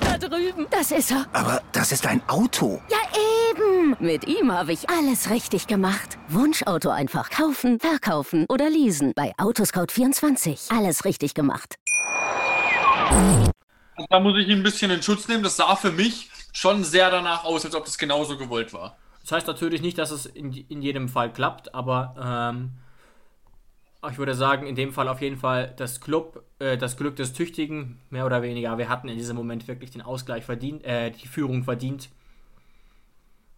Speaker 4: Da drüben. Das ist er.
Speaker 5: Aber das ist ein Auto.
Speaker 4: Ja, eben. Mit ihm habe ich alles richtig gemacht. Wunschauto einfach kaufen, verkaufen oder leasen. Bei Autoscout24. Alles richtig gemacht.
Speaker 3: Da muss ich ihn ein bisschen in Schutz nehmen. Das sah für mich schon sehr danach aus, als ob das genauso gewollt war.
Speaker 2: Das heißt natürlich nicht, dass es in, in jedem Fall klappt, aber ähm, ich würde sagen, in dem Fall auf jeden Fall das Club, äh, das Glück des Tüchtigen, mehr oder weniger. Wir hatten in diesem Moment wirklich den Ausgleich verdient, äh, die Führung verdient.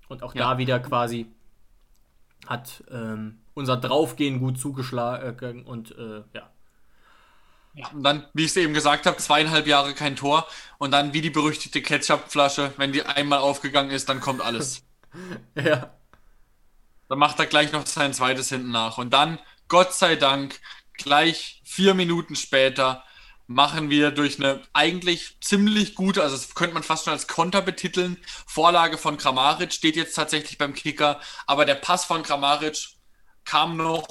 Speaker 2: Und auch ja. da wieder quasi hat ähm, unser Draufgehen gut zugeschlagen und äh, ja.
Speaker 3: Ja, und dann, wie ich es eben gesagt habe, zweieinhalb Jahre kein Tor und dann wie die berüchtigte Ketchupflasche, wenn die einmal aufgegangen ist, dann kommt alles.
Speaker 2: ja.
Speaker 3: Dann macht er gleich noch sein zweites hinten nach. Und dann, Gott sei Dank, gleich vier Minuten später machen wir durch eine eigentlich ziemlich gute, also das könnte man fast schon als Konter betiteln, Vorlage von Kramaric, steht jetzt tatsächlich beim Kicker, aber der Pass von Kramaric kam noch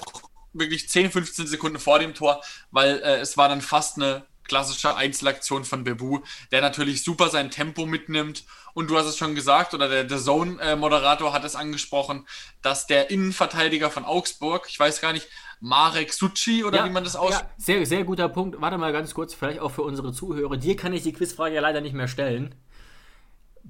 Speaker 3: wirklich 10, 15 Sekunden vor dem Tor, weil äh, es war dann fast eine klassische Einzelaktion von Bebu, der natürlich super sein Tempo mitnimmt. Und du hast es schon gesagt, oder der, der Zone-Moderator hat es angesprochen, dass der Innenverteidiger von Augsburg, ich weiß gar nicht, Marek Suchi oder ja, wie man das ausspricht. Ja,
Speaker 2: sehr, sehr guter Punkt. Warte mal ganz kurz, vielleicht auch für unsere Zuhörer. Dir kann ich die Quizfrage ja leider nicht mehr stellen.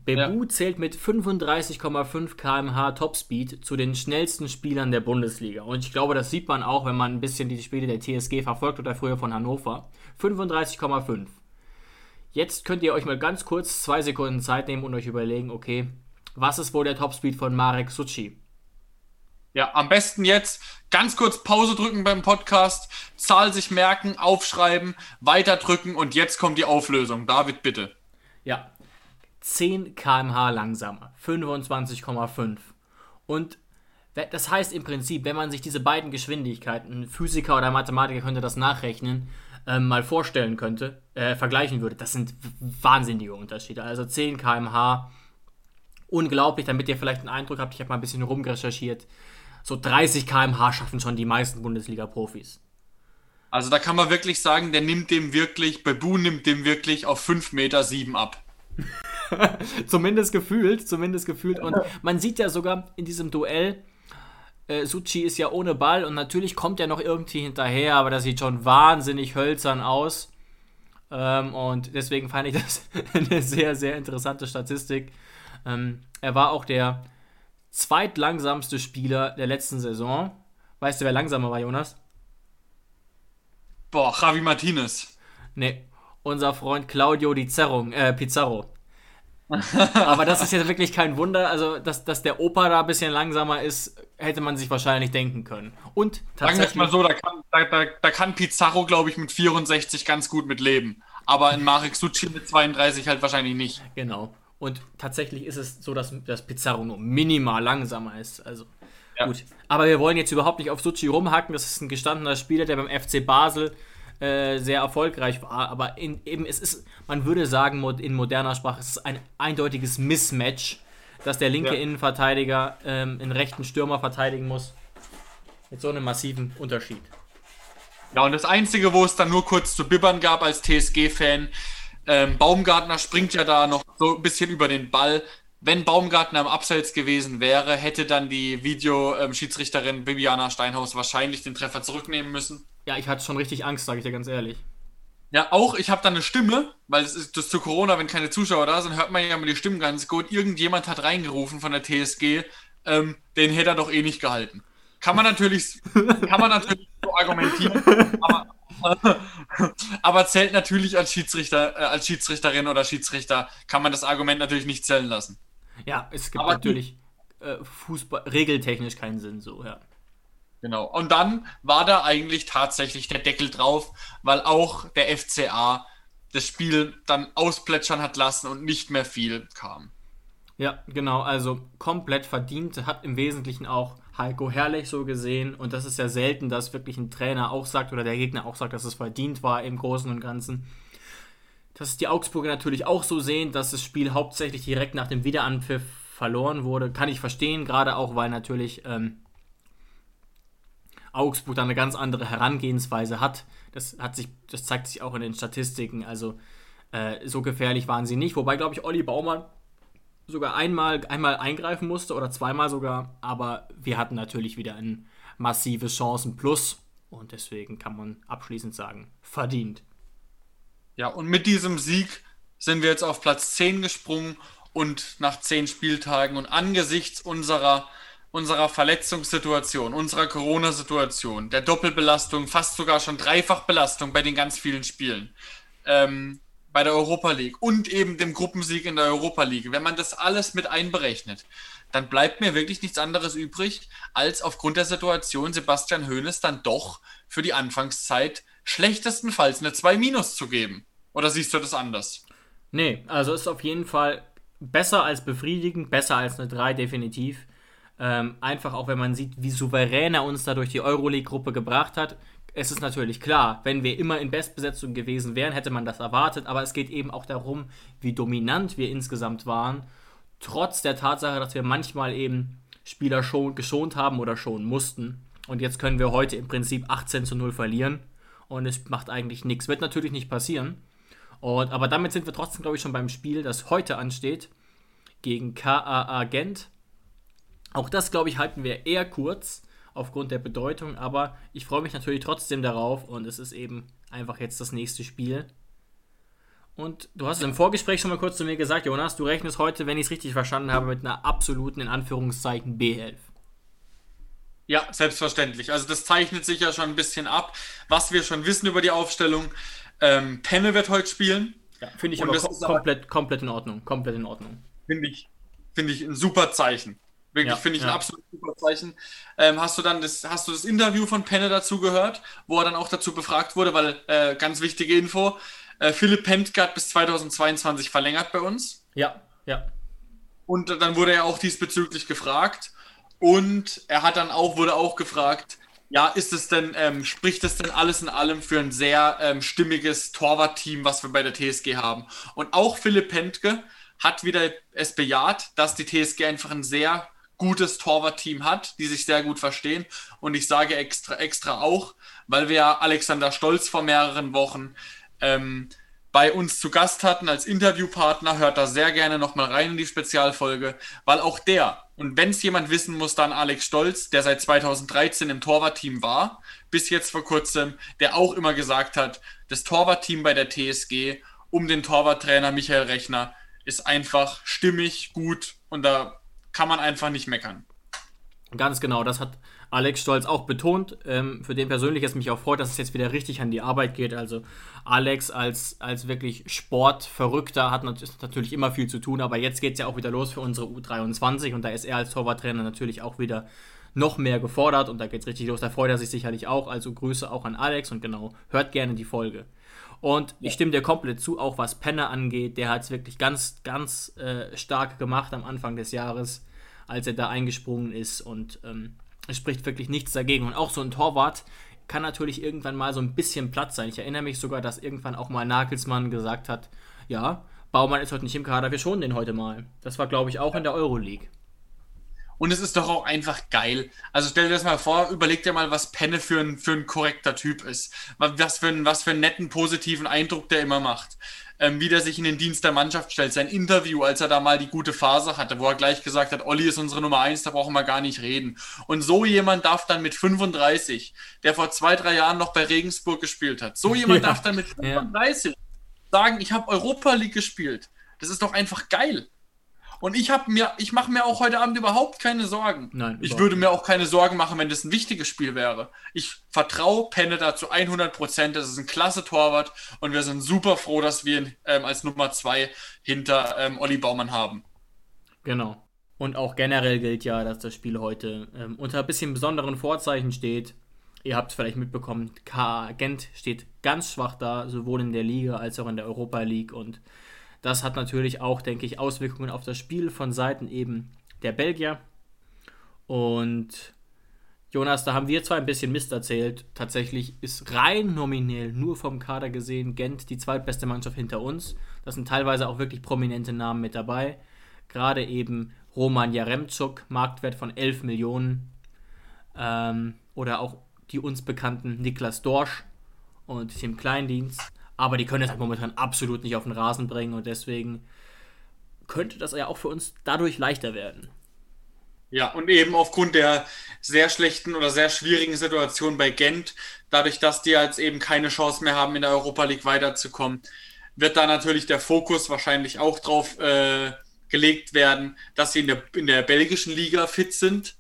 Speaker 2: Bebu ja. zählt mit 35,5 km/h Topspeed zu den schnellsten Spielern der Bundesliga. Und ich glaube, das sieht man auch, wenn man ein bisschen die Spiele der TSG verfolgt oder früher von Hannover. 35,5. Jetzt könnt ihr euch mal ganz kurz zwei Sekunden Zeit nehmen und euch überlegen, okay, was ist wohl der Topspeed von Marek Suchi?
Speaker 3: Ja, am besten jetzt ganz kurz Pause drücken beim Podcast, Zahl sich merken, aufschreiben, weiter drücken und jetzt kommt die Auflösung. David, bitte.
Speaker 2: Ja, 10 km/h langsamer, 25,5. Und das heißt im Prinzip, wenn man sich diese beiden Geschwindigkeiten, ein Physiker oder Mathematiker könnte das nachrechnen, äh, mal vorstellen könnte, äh, vergleichen würde, das sind wahnsinnige Unterschiede. Also 10 km/h, unglaublich, damit ihr vielleicht einen Eindruck habt, ich habe mal ein bisschen rumrecherchiert so 30 km/h schaffen schon die meisten Bundesliga-Profis.
Speaker 3: Also da kann man wirklich sagen, der nimmt dem wirklich, Bebu nimmt dem wirklich auf 5 Meter 7 ab.
Speaker 2: zumindest gefühlt, zumindest gefühlt. Und man sieht ja sogar in diesem Duell, äh, Suchi ist ja ohne Ball und natürlich kommt er noch irgendwie hinterher, aber das sieht schon wahnsinnig hölzern aus. Ähm, und deswegen fand ich das eine sehr, sehr interessante Statistik. Ähm, er war auch der zweitlangsamste Spieler der letzten Saison. Weißt du, wer langsamer war, Jonas?
Speaker 3: Boah, Javi Martinez.
Speaker 2: Nee, unser Freund Claudio Di Zerrung, äh, Pizarro. Aber das ist jetzt wirklich kein Wunder. Also, dass, dass der Opa da ein bisschen langsamer ist, hätte man sich wahrscheinlich denken können. Und
Speaker 3: tatsächlich. Sagen wir mal so, da kann, da, da, da kann Pizarro, glaube ich, mit 64 ganz gut mit leben. Aber in Marek Succi mit 32 halt wahrscheinlich nicht.
Speaker 2: Genau. Und tatsächlich ist es so, dass das Pizarro nur minimal langsamer ist. Also ja. gut. Aber wir wollen jetzt überhaupt nicht auf Suchi rumhacken. Das ist ein gestandener Spieler, der beim FC Basel äh, sehr erfolgreich war. Aber in, eben, es ist, man würde sagen, in moderner Sprache, es ist ein eindeutiges Mismatch, dass der linke ja. Innenverteidiger ähm, einen rechten Stürmer verteidigen muss. Mit so einem massiven Unterschied.
Speaker 3: Ja, und das Einzige, wo es dann nur kurz zu bibbern gab als TSG-Fan, ähm, Baumgartner springt ja da noch so ein bisschen über den Ball. Wenn Baumgartner im Abseits gewesen wäre, hätte dann die Videoschiedsrichterin ähm, Bibiana Steinhaus wahrscheinlich den Treffer zurücknehmen müssen.
Speaker 2: Ja, ich hatte schon richtig Angst, sage ich dir ganz ehrlich.
Speaker 3: Ja, auch ich habe da eine Stimme, weil es ist das zu Corona, wenn keine Zuschauer da sind, hört man ja immer die Stimmen ganz gut. Irgendjemand hat reingerufen von der TSG, ähm, den hätte er doch eh nicht gehalten. Kann man natürlich, kann man natürlich so argumentieren, aber Aber zählt natürlich als Schiedsrichter, äh, als Schiedsrichterin oder Schiedsrichter, kann man das Argument natürlich nicht zählen lassen.
Speaker 2: Ja, es gibt Aber natürlich äh, Fußball, regeltechnisch keinen Sinn, so, ja.
Speaker 3: Genau. Und dann war da eigentlich tatsächlich der Deckel drauf, weil auch der FCA das Spiel dann ausplätschern hat lassen und nicht mehr viel kam.
Speaker 2: Ja, genau, also komplett verdient, hat im Wesentlichen auch Heiko Herrlich so gesehen. Und das ist ja selten, dass wirklich ein Trainer auch sagt oder der Gegner auch sagt, dass es verdient war im Großen und Ganzen. Dass die Augsburger natürlich auch so sehen, dass das Spiel hauptsächlich direkt nach dem Wiederanpfiff verloren wurde, kann ich verstehen, gerade auch, weil natürlich ähm, Augsburg da eine ganz andere Herangehensweise hat. Das, hat sich, das zeigt sich auch in den Statistiken. Also äh, so gefährlich waren sie nicht. Wobei, glaube ich, Olli Baumann sogar einmal, einmal eingreifen musste oder zweimal sogar, aber wir hatten natürlich wieder ein massives Chancen-Plus und deswegen kann man abschließend sagen, verdient.
Speaker 3: Ja, und mit diesem Sieg sind wir jetzt auf Platz 10 gesprungen und nach 10 Spieltagen und angesichts unserer, unserer Verletzungssituation, unserer Corona-Situation, der Doppelbelastung, fast sogar schon Dreifachbelastung bei den ganz vielen Spielen, ähm, bei der Europa League und eben dem Gruppensieg in der Europa League, wenn man das alles mit einberechnet, dann bleibt mir wirklich nichts anderes übrig, als aufgrund der Situation Sebastian Hoeneß dann doch für die Anfangszeit schlechtestenfalls eine 2 Minus zu geben. Oder siehst du das anders?
Speaker 2: Nee, also ist auf jeden Fall besser als befriedigend, besser als eine 3 definitiv. Ähm, einfach auch, wenn man sieht, wie souverän er uns da durch die Euroleague-Gruppe gebracht hat es ist natürlich klar, wenn wir immer in Bestbesetzung gewesen wären, hätte man das erwartet, aber es geht eben auch darum, wie dominant wir insgesamt waren, trotz der Tatsache, dass wir manchmal eben Spieler schon, geschont haben oder schonen mussten. Und jetzt können wir heute im Prinzip 18 zu 0 verlieren und es macht eigentlich nichts. Wird natürlich nicht passieren. Und, aber damit sind wir trotzdem, glaube ich, schon beim Spiel, das heute ansteht, gegen KAA Gent. Auch das, glaube ich, halten wir eher kurz aufgrund der Bedeutung, aber ich freue mich natürlich trotzdem darauf und es ist eben einfach jetzt das nächste Spiel. Und du hast es im Vorgespräch schon mal kurz zu mir gesagt, Jonas, du rechnest heute, wenn ich es richtig verstanden habe, mit einer absoluten, in Anführungszeichen, B11.
Speaker 3: Ja, selbstverständlich. Also das zeichnet sich ja schon ein bisschen ab. Was wir schon wissen über die Aufstellung, ähm, Penne wird heute spielen.
Speaker 2: Ja, finde ich aber, kom komplett, komplett in Ordnung. Komplett in Ordnung.
Speaker 3: Finde ich, finde ich ein super Zeichen Wirklich
Speaker 2: Ja,
Speaker 3: finde ich
Speaker 2: ja.
Speaker 3: ein absolut super Zeichen. Ähm, hast du dann das, hast du das Interview von Penne dazu gehört, wo er dann auch dazu befragt wurde, weil äh, ganz wichtige Info, äh, Philipp Pentke hat bis 2022 verlängert bei uns.
Speaker 2: Ja, ja.
Speaker 3: Und dann wurde er auch diesbezüglich gefragt. Und er hat dann auch, wurde auch gefragt, ja, ist es denn, ähm, spricht es denn alles in allem für ein sehr ähm, stimmiges Torwartteam, was wir bei der TSG haben? Und auch Philipp Pentke hat wieder es bejaht, dass die TSG einfach ein sehr gutes Torwartteam hat, die sich sehr gut verstehen. Und ich sage extra, extra auch, weil wir Alexander Stolz vor mehreren Wochen ähm, bei uns zu Gast hatten als Interviewpartner, hört da sehr gerne nochmal rein in die Spezialfolge, weil auch der, und wenn es jemand wissen muss, dann Alex Stolz, der seit 2013 im Torwartteam war, bis jetzt vor kurzem, der auch immer gesagt hat, das Torwartteam bei der TSG um den Torwarttrainer Michael Rechner ist einfach stimmig, gut und da kann man einfach nicht meckern.
Speaker 2: Ganz genau, das hat Alex Stolz auch betont. Ähm, für den persönlich es mich auch freut, dass es jetzt wieder richtig an die Arbeit geht. Also Alex als, als wirklich Sportverrückter hat natürlich immer viel zu tun, aber jetzt geht es ja auch wieder los für unsere U23 und da ist er als Torwarttrainer natürlich auch wieder noch mehr gefordert und da geht es richtig los. Da freut er sich sicherlich auch. Also Grüße auch an Alex und genau, hört gerne die Folge. Und ich stimme dir komplett zu, auch was Penner angeht. Der hat es wirklich ganz, ganz äh, stark gemacht am Anfang des Jahres, als er da eingesprungen ist. Und ähm, es spricht wirklich nichts dagegen. Und auch so ein Torwart kann natürlich irgendwann mal so ein bisschen Platz sein. Ich erinnere mich sogar, dass irgendwann auch mal Nagelsmann gesagt hat, ja, Baumann ist heute nicht im Kader, wir schonen den heute mal. Das war, glaube ich, auch in der Euroleague.
Speaker 3: Und es ist doch auch einfach geil. Also stell dir das mal vor, überleg dir mal, was Penne für ein, für ein korrekter Typ ist. Was für, ein, was für einen netten, positiven Eindruck der immer macht. Ähm, wie der sich in den Dienst der Mannschaft stellt. Sein Interview, als er da mal die gute Phase hatte, wo er gleich gesagt hat, Olli ist unsere Nummer eins, da brauchen wir gar nicht reden. Und so jemand darf dann mit 35, der vor zwei, drei Jahren noch bei Regensburg gespielt hat, so jemand
Speaker 2: Ja.
Speaker 3: darf dann mit 35 sagen, ich habe Europa League gespielt. Das ist doch einfach geil. Und ich habe mir, ich mache mir auch heute Abend überhaupt keine Sorgen.
Speaker 2: Nein,
Speaker 3: ich würde mir auch keine Sorgen machen, wenn das ein wichtiges Spiel wäre. Ich vertraue Penne da zu 100 Prozent. Das ist ein klasse Torwart und wir sind super froh, dass wir ihn ähm, als Nummer zwei hinter ähm, Olli Baumann haben.
Speaker 2: Genau. Und auch generell gilt ja, dass das Spiel heute ähm, unter ein bisschen besonderen Vorzeichen steht. Ihr habt es vielleicht mitbekommen, K Gent steht ganz schwach da, sowohl in der Liga als auch in der Europa League. Und das hat natürlich auch, denke ich, Auswirkungen auf das Spiel von Seiten eben der Belgier. Und Jonas, da haben wir zwar ein bisschen Mist erzählt. Tatsächlich ist rein nominell nur vom Kader gesehen Gent die zweitbeste Mannschaft hinter uns. Da sind teilweise auch wirklich prominente Namen mit dabei. Gerade eben Roman Jaremczuk, Marktwert von 11 Millionen. Ähm, oder auch die uns bekannten Niklas Dorsch und Tim Kleindienst. Aber die können es halt momentan absolut nicht auf den Rasen bringen und deswegen könnte das ja auch für uns dadurch leichter werden.
Speaker 3: Ja, und eben aufgrund der sehr schlechten oder sehr schwierigen Situation bei Gent, dadurch, dass die jetzt eben keine Chance mehr haben, in der Europa League weiterzukommen, wird da natürlich der Fokus wahrscheinlich auch drauf äh, gelegt werden, dass sie in der, in der belgischen Liga fit sind.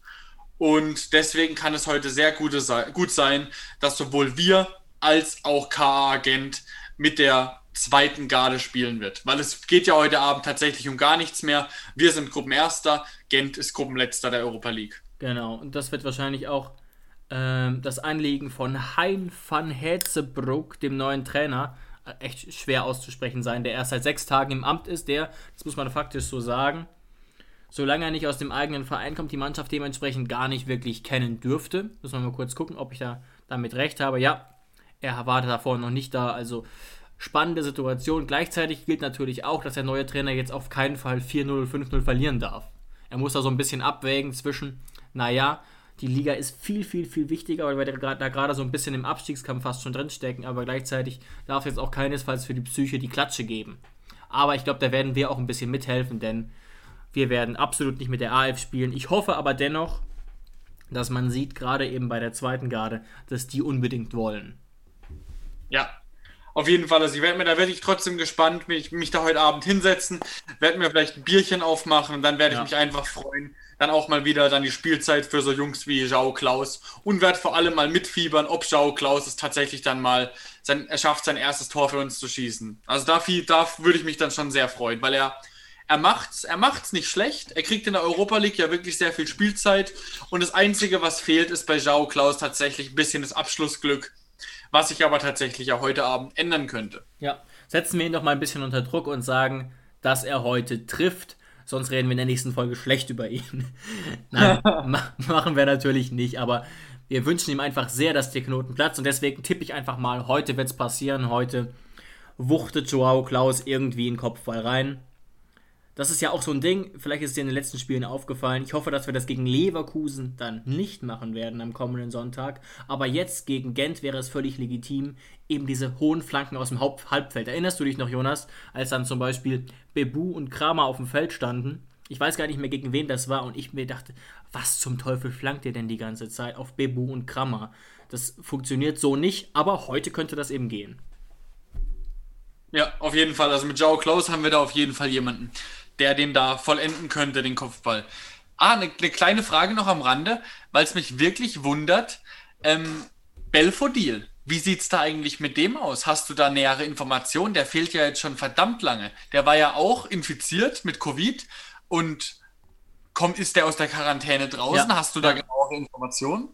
Speaker 3: Und deswegen kann es heute sehr gute, gut sein, dass sowohl wir als auch KA Gent mit der zweiten Garde spielen wird. Weil es geht ja heute Abend tatsächlich um gar nichts mehr. Wir sind Gruppenerster, Gent ist Gruppenletzter der Europa League.
Speaker 2: Genau, und das wird wahrscheinlich auch ähm, das Anliegen von Hein van Hetzebroek, dem neuen Trainer, äh, echt schwer auszusprechen sein, der erst seit sechs Tagen im Amt ist, der, das muss man faktisch so sagen, solange er nicht aus dem eigenen Verein kommt, die Mannschaft dementsprechend gar nicht wirklich kennen dürfte. Muss man mal kurz gucken, ob ich da damit recht habe. Ja, er war davor noch nicht da, also spannende Situation. Gleichzeitig gilt natürlich auch, dass der neue Trainer jetzt auf keinen Fall 4-0, 5-0 verlieren darf. Er muss da so ein bisschen abwägen zwischen, naja, die Liga ist viel, viel, viel wichtiger, weil wir da gerade so ein bisschen im Abstiegskampf fast schon drinstecken, aber gleichzeitig darf es jetzt auch keinesfalls für die Psyche die Klatsche geben. Aber ich glaube, da werden wir auch ein bisschen mithelfen, denn wir werden absolut nicht mit der AF spielen. Ich hoffe aber dennoch, dass man sieht, gerade eben bei der zweiten Garde, dass die unbedingt wollen.
Speaker 3: Ja, auf jeden Fall. Also ich werd mir, da werde ich trotzdem gespannt, mich, mich da heute Abend hinsetzen, werde mir vielleicht ein Bierchen aufmachen und dann werde ich
Speaker 2: Ja.
Speaker 3: mich einfach freuen. Dann auch mal wieder dann die Spielzeit für so Jungs wie Jao Klaus und werde vor allem mal mitfiebern, ob Jao Klaus es tatsächlich dann mal sein, er schafft, sein erstes Tor für uns zu schießen. Also da, da würde ich mich dann schon sehr freuen, weil er, Er macht's, er macht's nicht schlecht. Er kriegt in der Europa League ja wirklich sehr viel Spielzeit. Und das Einzige, was fehlt, ist bei Jao Klaus tatsächlich ein bisschen das Abschlussglück, was sich aber tatsächlich ja heute Abend ändern könnte.
Speaker 2: Ja, setzen wir ihn doch mal ein bisschen unter Druck und sagen, dass er heute trifft. Sonst reden wir in der nächsten Folge schlecht über ihn. Nein, ma machen wir natürlich nicht, aber wir wünschen ihm einfach sehr, dass der Knoten platzt und deswegen tippe ich einfach mal, heute wird es passieren. Heute wuchtet Joao Klaus irgendwie in den Kopfball rein. Das ist ja auch so ein Ding, vielleicht ist es dir in den letzten Spielen aufgefallen. Ich hoffe, dass wir das gegen Leverkusen dann nicht machen werden am kommenden Sonntag. Aber jetzt gegen Gent wäre es völlig legitim, eben diese hohen Flanken aus dem Haupt Halbfeld. Erinnerst du dich noch, Jonas, als dann zum Beispiel Bebu und Kramer auf dem Feld standen? Ich weiß gar nicht mehr, gegen wen das war. Und ich mir dachte, was zum Teufel flankt ihr denn die ganze Zeit auf Bebu und Kramer? Das funktioniert so nicht, aber heute könnte das eben gehen.
Speaker 3: Ja, auf jeden Fall. Also mit Joe Close haben wir da auf jeden Fall jemanden der den da vollenden könnte, den Kopfball. Ah, eine, eine kleine Frage noch am Rande, weil es mich wirklich wundert. Ähm, Belfodil, wie sieht es da eigentlich mit dem aus? Hast du da nähere Informationen? Der fehlt ja jetzt schon verdammt lange. Der war ja auch infiziert mit Covid und kommt, ist der aus der Quarantäne draußen? Ja. Hast du da genauere Informationen?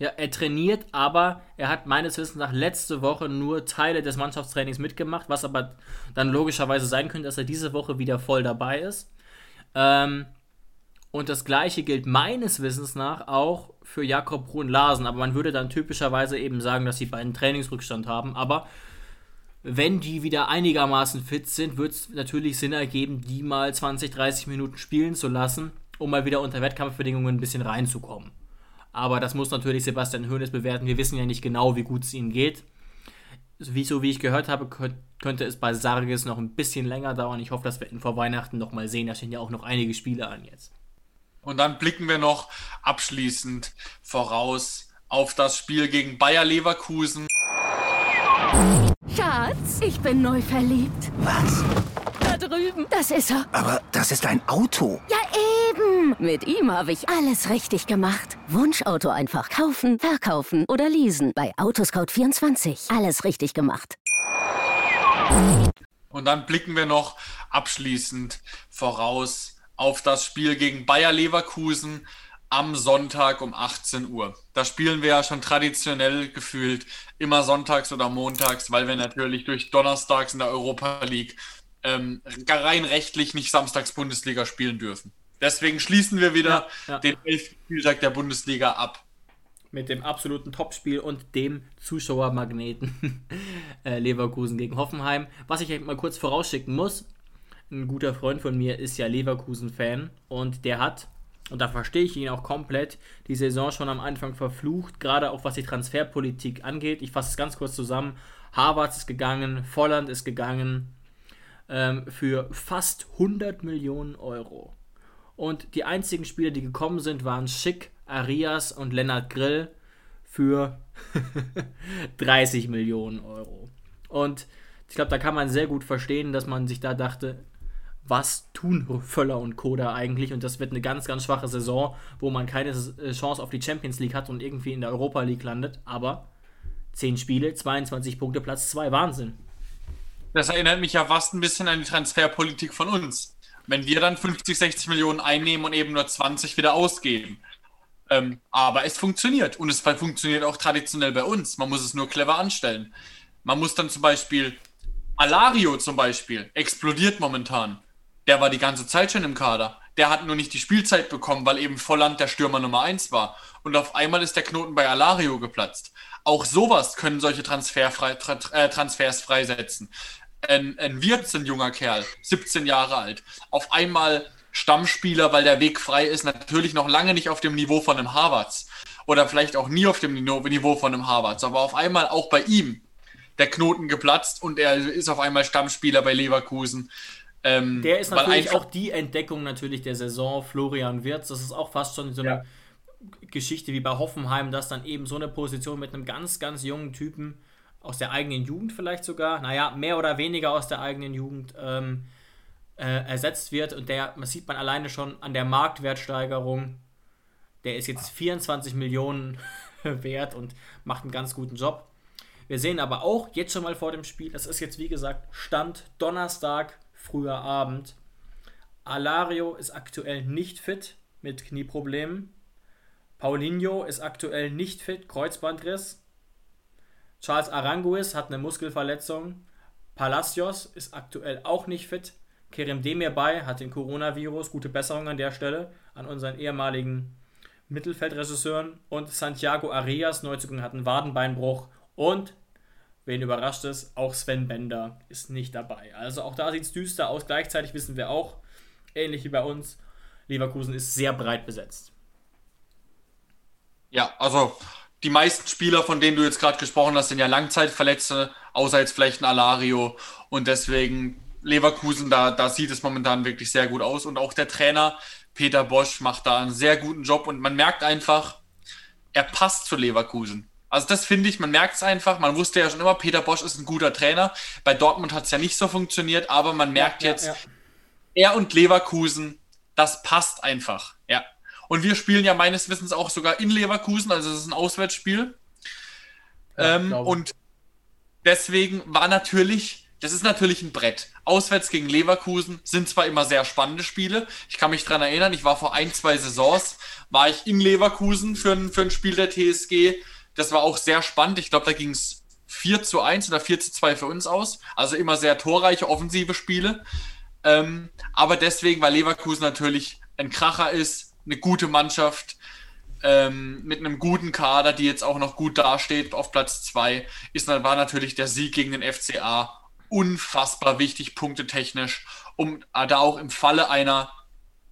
Speaker 2: Ja, er trainiert, aber er hat meines Wissens nach letzte Woche nur Teile des Mannschaftstrainings mitgemacht, was aber dann logischerweise sein könnte, dass er diese Woche wieder voll dabei ist. Ähm, und das gleiche gilt meines Wissens nach auch für Jakob Brun Larsen, aber man würde dann typischerweise eben sagen, dass sie beiden Trainingsrückstand haben, aber wenn die wieder einigermaßen fit sind, wird es natürlich Sinn ergeben, die mal 20, 30 Minuten spielen zu lassen, um mal wieder unter Wettkampfbedingungen ein bisschen reinzukommen. Aber das muss natürlich Sebastian Hoeneß bewerten. Wir wissen ja nicht genau, wie gut es ihm geht. Wie, so wie ich gehört habe, könnte es bei Sargis noch ein bisschen länger dauern. Ich hoffe, dass wir ihn vor Weihnachten noch mal sehen. Da stehen ja auch noch einige Spiele an jetzt.
Speaker 3: Und dann blicken wir noch abschließend voraus auf das Spiel gegen Bayer Leverkusen.
Speaker 4: Schatz, ich bin neu verliebt.
Speaker 5: Was?
Speaker 4: Da drüben. Das ist er.
Speaker 5: Aber das ist ein Auto.
Speaker 4: Ja, eben. Mit ihm habe ich alles richtig gemacht. Wunschauto einfach kaufen, verkaufen oder leasen. Bei Autoscout24. Alles richtig gemacht.
Speaker 3: Und dann blicken wir noch abschließend voraus auf das Spiel gegen Bayer Leverkusen am Sonntag um 18 Uhr. Da spielen wir ja schon traditionell gefühlt immer sonntags oder montags, weil wir natürlich durch Donnerstags in der Europa League ähm, rein rechtlich nicht samstags Bundesliga spielen dürfen. Deswegen schließen wir wieder ja, ja. den 11. Spieltag der Bundesliga ab.
Speaker 2: Mit dem absoluten Topspiel und dem Zuschauermagneten äh, Leverkusen gegen Hoffenheim. Was ich mal kurz vorausschicken muss, ein guter Freund von mir ist ja Leverkusen-Fan und der hat, und da verstehe ich ihn auch komplett, die Saison schon am Anfang verflucht, gerade auch was die Transferpolitik angeht. Ich fasse es ganz kurz zusammen. Harvard ist gegangen, Volland ist gegangen, ähm, für fast 100 Millionen Euro. Und die einzigen Spieler, die gekommen sind, waren Schick, Arias und Lennart Grill für 30 Millionen Euro. Und ich glaube, da kann man sehr gut verstehen, dass man sich da dachte, was tun Völler und Koda eigentlich? Und das wird eine ganz, ganz schwache Saison, wo man keine äh, Chance auf die Champions League hat und irgendwie in der Europa League landet. Aber 10 Spiele, 22 Punkte, Platz 2, Wahnsinn.
Speaker 3: Das erinnert mich ja fast ein bisschen an die Transferpolitik von uns. Wenn wir dann 50, 60 Millionen einnehmen und eben nur 20 wieder ausgeben. Ähm, aber es funktioniert und es funktioniert auch traditionell bei uns. Man muss es nur clever anstellen. Man muss dann zum Beispiel, Alario zum Beispiel, explodiert momentan. Der war die ganze Zeit schon im Kader. Der hat nur nicht die Spielzeit bekommen, weil eben Volland der Stürmer Nummer 1 war. Und auf einmal ist der Knoten bei Alario geplatzt. Auch sowas können solche Transferfrei, tra, äh, Transfers freisetzen ein, ein Wirtz, ein junger Kerl, 17 Jahre alt, auf einmal Stammspieler, weil der Weg frei ist, natürlich noch lange nicht auf dem Niveau von einem Harvards oder vielleicht auch nie auf dem Niveau von einem Harvards, aber auf einmal auch bei ihm der Knoten geplatzt und er ist auf einmal Stammspieler bei Leverkusen.
Speaker 2: Ähm, der ist natürlich auch die Entdeckung natürlich der Saison, Florian Wirtz. Das ist auch fast schon so eine ja. Geschichte wie bei Hoffenheim, dass dann eben so eine Position mit einem ganz, ganz jungen Typen aus der eigenen Jugend vielleicht sogar, naja, mehr oder weniger aus der eigenen Jugend ähm, äh, ersetzt wird. Und der, das sieht man alleine schon an der Marktwertsteigerung. Der ist jetzt 24 Millionen wert und macht einen ganz guten Job. Wir sehen aber auch jetzt schon mal vor dem Spiel, das ist jetzt wie gesagt Stand Donnerstag, früher Abend. Alario ist aktuell nicht fit mit Knieproblemen. Paulinho ist aktuell nicht fit, Kreuzbandriss. Charles Aranguis hat eine Muskelverletzung. Palacios ist aktuell auch nicht fit. Kerem Demirbay hat den Coronavirus. Gute Besserung an der Stelle an unseren ehemaligen Mittelfeldregisseuren. Und Santiago Arias, Neuzugang, hat einen Wadenbeinbruch. Und, wen überrascht es, auch Sven Bender ist nicht dabei. Also auch da sieht es düster aus. Gleichzeitig wissen wir auch, ähnlich wie bei uns, Leverkusen ist sehr breit besetzt.
Speaker 3: Ja, also die meisten Spieler, von denen du jetzt gerade gesprochen hast, sind ja Langzeitverletzte, außer jetzt vielleicht ein Alario. Und deswegen Leverkusen, da, da sieht es momentan wirklich sehr gut aus. Und auch der Trainer Peter Bosch macht da einen sehr guten Job. Und man merkt einfach, er passt zu Leverkusen. Also das finde ich, man merkt es einfach. Man wusste ja schon immer, Peter Bosch ist ein guter Trainer. Bei Dortmund hat es ja nicht so funktioniert, aber man merkt ja, jetzt, ja, ja. er und Leverkusen, das passt einfach. Ja. Und wir spielen ja meines Wissens auch sogar in Leverkusen, also es ist ein Auswärtsspiel. Ja, ähm, und deswegen war natürlich, das ist natürlich ein Brett. Auswärts gegen Leverkusen sind zwar immer sehr spannende Spiele. Ich kann mich daran erinnern, ich war vor ein, zwei Saisons, war ich in Leverkusen für ein, für ein Spiel der TSG. Das war auch sehr spannend. Ich glaube, da ging es 4 zu 1 oder 4 zu 2 für uns aus. Also immer sehr torreiche offensive Spiele. Ähm, aber deswegen, weil Leverkusen natürlich ein Kracher ist, eine gute Mannschaft ähm, mit einem guten Kader, die jetzt auch noch gut dasteht auf Platz 2, war natürlich der Sieg gegen den FCA unfassbar wichtig, punktetechnisch, um da auch im Falle einer,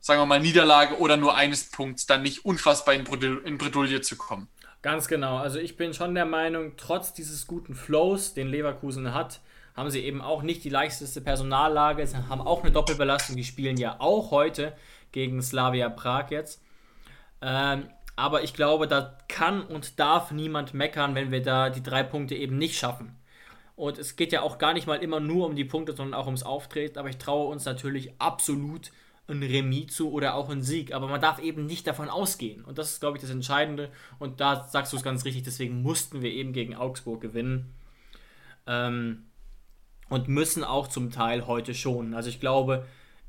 Speaker 3: sagen wir mal, Niederlage oder nur eines Punkts dann nicht unfassbar in, Bredouille, in Bredouille zu kommen.
Speaker 2: Ganz genau. Also ich bin schon der Meinung, trotz dieses guten Flows, den Leverkusen hat, haben sie eben auch nicht die leichteste Personallage, haben auch eine Doppelbelastung, die spielen ja auch heute gegen Slavia Prag jetzt. Ähm, aber ich glaube, da kann und darf niemand meckern, wenn wir da die drei Punkte eben nicht schaffen. Und es geht ja auch gar nicht mal immer nur um die Punkte, sondern auch ums Auftreten. Aber ich traue uns natürlich absolut ein Remis zu oder auch ein Sieg. Aber man darf eben nicht davon ausgehen. Und das ist, glaube ich, das Entscheidende. Und da sagst du es ganz richtig. Deswegen mussten wir eben gegen Augsburg gewinnen. Ähm, und müssen auch zum Teil heute schonen. Also ich glaube,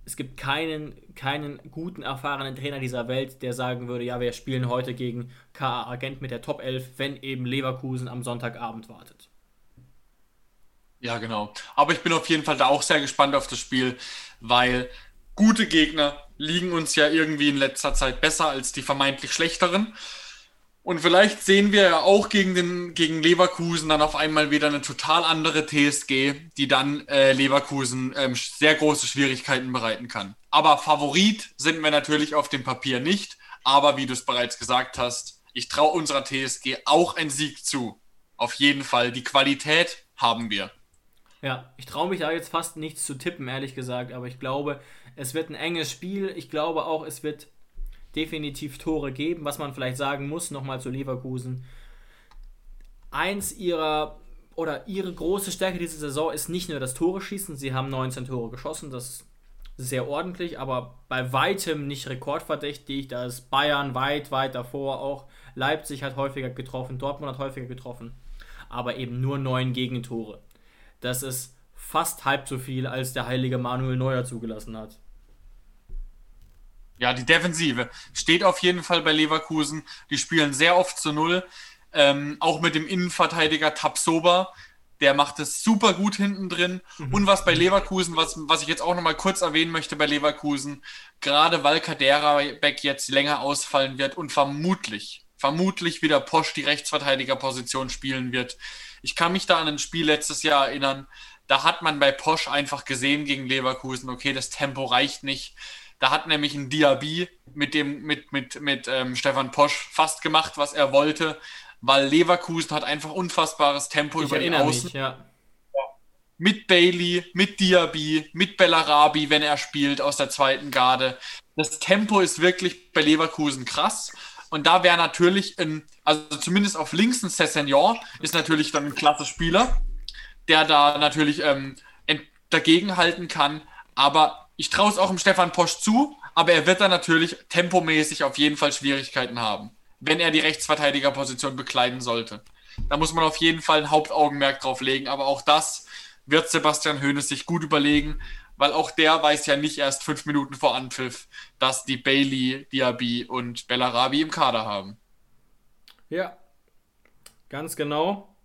Speaker 2: es gibt keinen, keinen guten, erfahrenen Trainer dieser Welt, der sagen würde, ja, wir spielen heute gegen KA Agent mit der Top 11, wenn eben Leverkusen am Sonntagabend wartet.
Speaker 3: Ja, genau. Aber ich bin auf jeden Fall da auch sehr gespannt auf das Spiel, weil gute Gegner liegen uns ja irgendwie in letzter Zeit besser als die vermeintlich schlechteren. Und vielleicht sehen wir ja auch gegen, den, gegen Leverkusen dann auf einmal wieder eine total andere TSG, die dann äh, Leverkusen ähm, sehr große Schwierigkeiten bereiten kann. Aber Favorit sind wir natürlich auf dem Papier nicht. Aber wie du es bereits gesagt hast, ich traue unserer TSG auch einen Sieg zu. Auf jeden Fall. Die Qualität haben wir.
Speaker 2: Ja, ich traue mich da jetzt fast nichts zu tippen, ehrlich gesagt. Aber ich glaube, es wird ein enges Spiel. Ich glaube auch, es wird definitiv Tore geben. Was man vielleicht sagen muss, nochmal zu Leverkusen. Eins ihrer oder ihre große Stärke diese Saison ist nicht nur das Tore schießen. Sie haben 19 Tore geschossen, das ist sehr ordentlich, aber bei weitem nicht rekordverdächtig. Da ist Bayern weit, weit davor. Auch Leipzig hat häufiger getroffen, Dortmund hat häufiger getroffen, aber eben nur neun Gegentore. Das ist fast halb so viel, als der heilige Manuel Neuer zugelassen hat.
Speaker 3: Ja, die Defensive steht auf jeden Fall bei Leverkusen. Die spielen sehr oft zu Null. Ähm, auch mit dem Innenverteidiger Tapsoba. Der macht es super gut hinten drin. Mhm. Und was bei Leverkusen, was, was ich jetzt auch nochmal kurz erwähnen möchte bei Leverkusen, gerade weil Kadera Beck jetzt länger ausfallen wird und vermutlich, vermutlich wieder Posch die Rechtsverteidigerposition spielen wird. Ich kann mich da an ein Spiel letztes Jahr erinnern. Da hat man bei Posch einfach gesehen gegen Leverkusen, okay, das Tempo reicht nicht. Da hat nämlich ein Diaby mit dem, mit, mit, mit ähm, Stefan Posch fast gemacht, was er wollte, weil Leverkusen hat einfach unfassbares Tempo
Speaker 2: ich über die Außen. Mich, ja.
Speaker 3: Mit Bailey, mit Diaby, mit Bellarabi, wenn er spielt aus der zweiten Garde. Das Tempo ist wirklich bei Leverkusen krass. Und da wäre natürlich ein, also zumindest auf links ein Cessignon ist natürlich dann ein klasse Spieler, der da natürlich ähm, dagegenhalten kann. Aber ich traue es auch dem Stefan Posch zu, aber er wird da natürlich tempomäßig auf jeden Fall Schwierigkeiten haben, wenn er die Rechtsverteidigerposition bekleiden sollte. Da muss man auf jeden Fall ein Hauptaugenmerk drauf legen, aber auch das wird Sebastian Hoeneß sich gut überlegen, weil auch der weiß ja nicht erst fünf Minuten vor Anpfiff, dass die Bailey, Diaby und Bellarabi im Kader haben.
Speaker 2: Ja, ganz genau.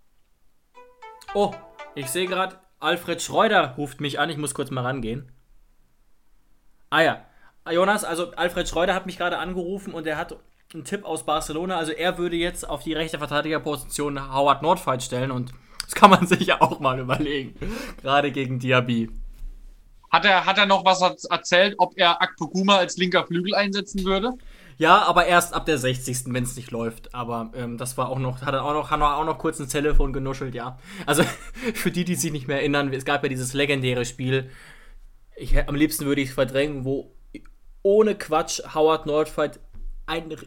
Speaker 2: Oh, ich sehe gerade, Alfred Schreuder ruft mich an. Ich muss kurz mal rangehen. Ah ja, Jonas, also Alfred Schreuder hat mich gerade angerufen und er hat einen Tipp aus Barcelona. Also er würde jetzt auf die rechte Verteidigerposition Howard Nordfight stellen und das kann man sich ja auch mal überlegen. Gerade gegen Diaby.
Speaker 3: Hat er, hat er noch was erzählt, ob er Akpoguma als linker Flügel einsetzen würde?
Speaker 2: Ja, aber erst ab der 60. wenn es nicht läuft. Aber ähm, das war auch noch, hat er auch noch, hat er auch noch kurz ins Telefon genuschelt, ja. Also für die, die sich nicht mehr erinnern, es gab ja dieses legendäre Spiel. Ich, am liebsten würde ich es verdrängen, wo ohne Quatsch Howard Nordfight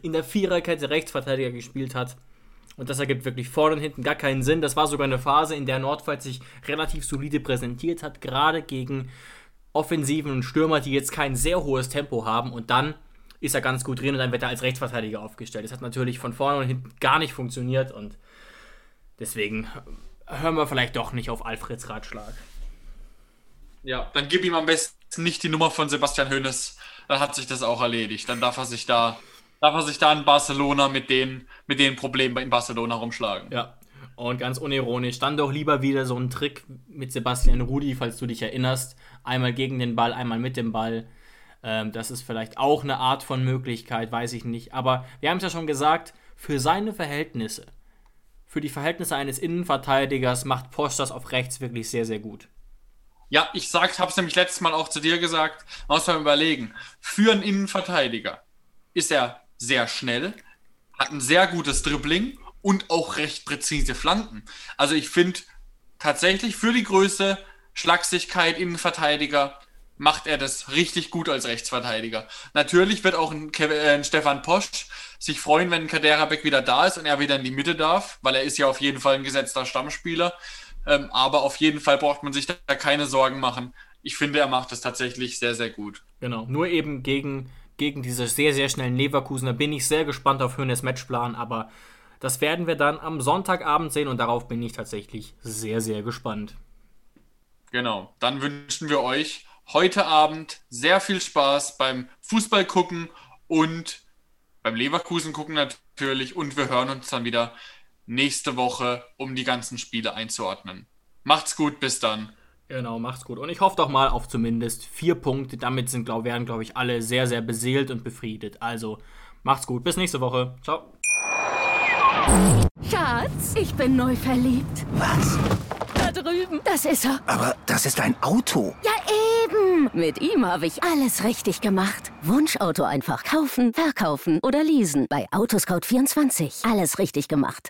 Speaker 2: in der Viererkette Rechtsverteidiger gespielt hat. Und das ergibt wirklich vorne und hinten gar keinen Sinn. Das war sogar eine Phase, in der Nordfight sich relativ solide präsentiert hat, gerade gegen Offensiven und Stürmer, die jetzt kein sehr hohes Tempo haben. Und dann ist er ganz gut drin und dann wird er als Rechtsverteidiger aufgestellt. Das hat natürlich von vorne und hinten gar nicht funktioniert und deswegen hören wir vielleicht doch nicht auf Alfreds Ratschlag.
Speaker 3: Ja, dann gib ihm am besten nicht die Nummer von Sebastian Hoeneß dann hat sich das auch erledigt. Dann darf er sich da, darf er sich da in Barcelona mit den, mit den Problemen in Barcelona rumschlagen.
Speaker 2: Ja. Und ganz unironisch, dann doch lieber wieder so ein Trick mit Sebastian Rudi, falls du dich erinnerst. Einmal gegen den Ball, einmal mit dem Ball. Ähm, das ist vielleicht auch eine Art von Möglichkeit, weiß ich nicht. Aber wir haben es ja schon gesagt, für seine Verhältnisse, für die Verhältnisse eines Innenverteidigers macht Posch das auf rechts wirklich sehr, sehr gut.
Speaker 3: Ja, ich habe es nämlich letztes Mal auch zu dir gesagt, man muss mal überlegen. Für einen Innenverteidiger ist er sehr schnell, hat ein sehr gutes Dribbling und auch recht präzise Flanken. Also ich finde tatsächlich für die Größe, Schlagsigkeit, Innenverteidiger, macht er das richtig gut als Rechtsverteidiger. Natürlich wird auch ein, Kevin, äh, ein Stefan Posch sich freuen, wenn Kaderabek wieder da ist und er wieder in die Mitte darf, weil er ist ja auf jeden Fall ein gesetzter Stammspieler. Ähm, aber auf jeden Fall braucht man sich da keine Sorgen machen. Ich finde, er macht es tatsächlich sehr, sehr gut.
Speaker 2: Genau, nur eben gegen, gegen diese sehr, sehr schnellen Leverkusener bin ich sehr gespannt auf Hönes Matchplan, aber das werden wir dann am Sonntagabend sehen und darauf bin ich tatsächlich sehr, sehr gespannt.
Speaker 3: Genau, dann wünschen wir euch heute Abend sehr viel Spaß beim Fußball gucken und beim Leverkusen gucken natürlich und wir hören uns dann wieder nächste Woche, um die ganzen Spiele einzuordnen. Macht's gut, bis dann.
Speaker 2: Genau, macht's gut. Und ich hoffe doch mal auf zumindest vier Punkte. Damit sind, glaub, werden, glaube ich, alle sehr, sehr beseelt und befriedet. Also, macht's gut. Bis nächste Woche. Ciao.
Speaker 4: Schatz, ich bin neu verliebt.
Speaker 5: Was?
Speaker 4: Da drüben. Das ist er.
Speaker 5: Aber das ist ein Auto.
Speaker 4: Ja, eben. Mit ihm habe ich alles richtig gemacht. Wunschauto einfach kaufen, verkaufen oder leasen. Bei Autoscout24. Alles richtig gemacht.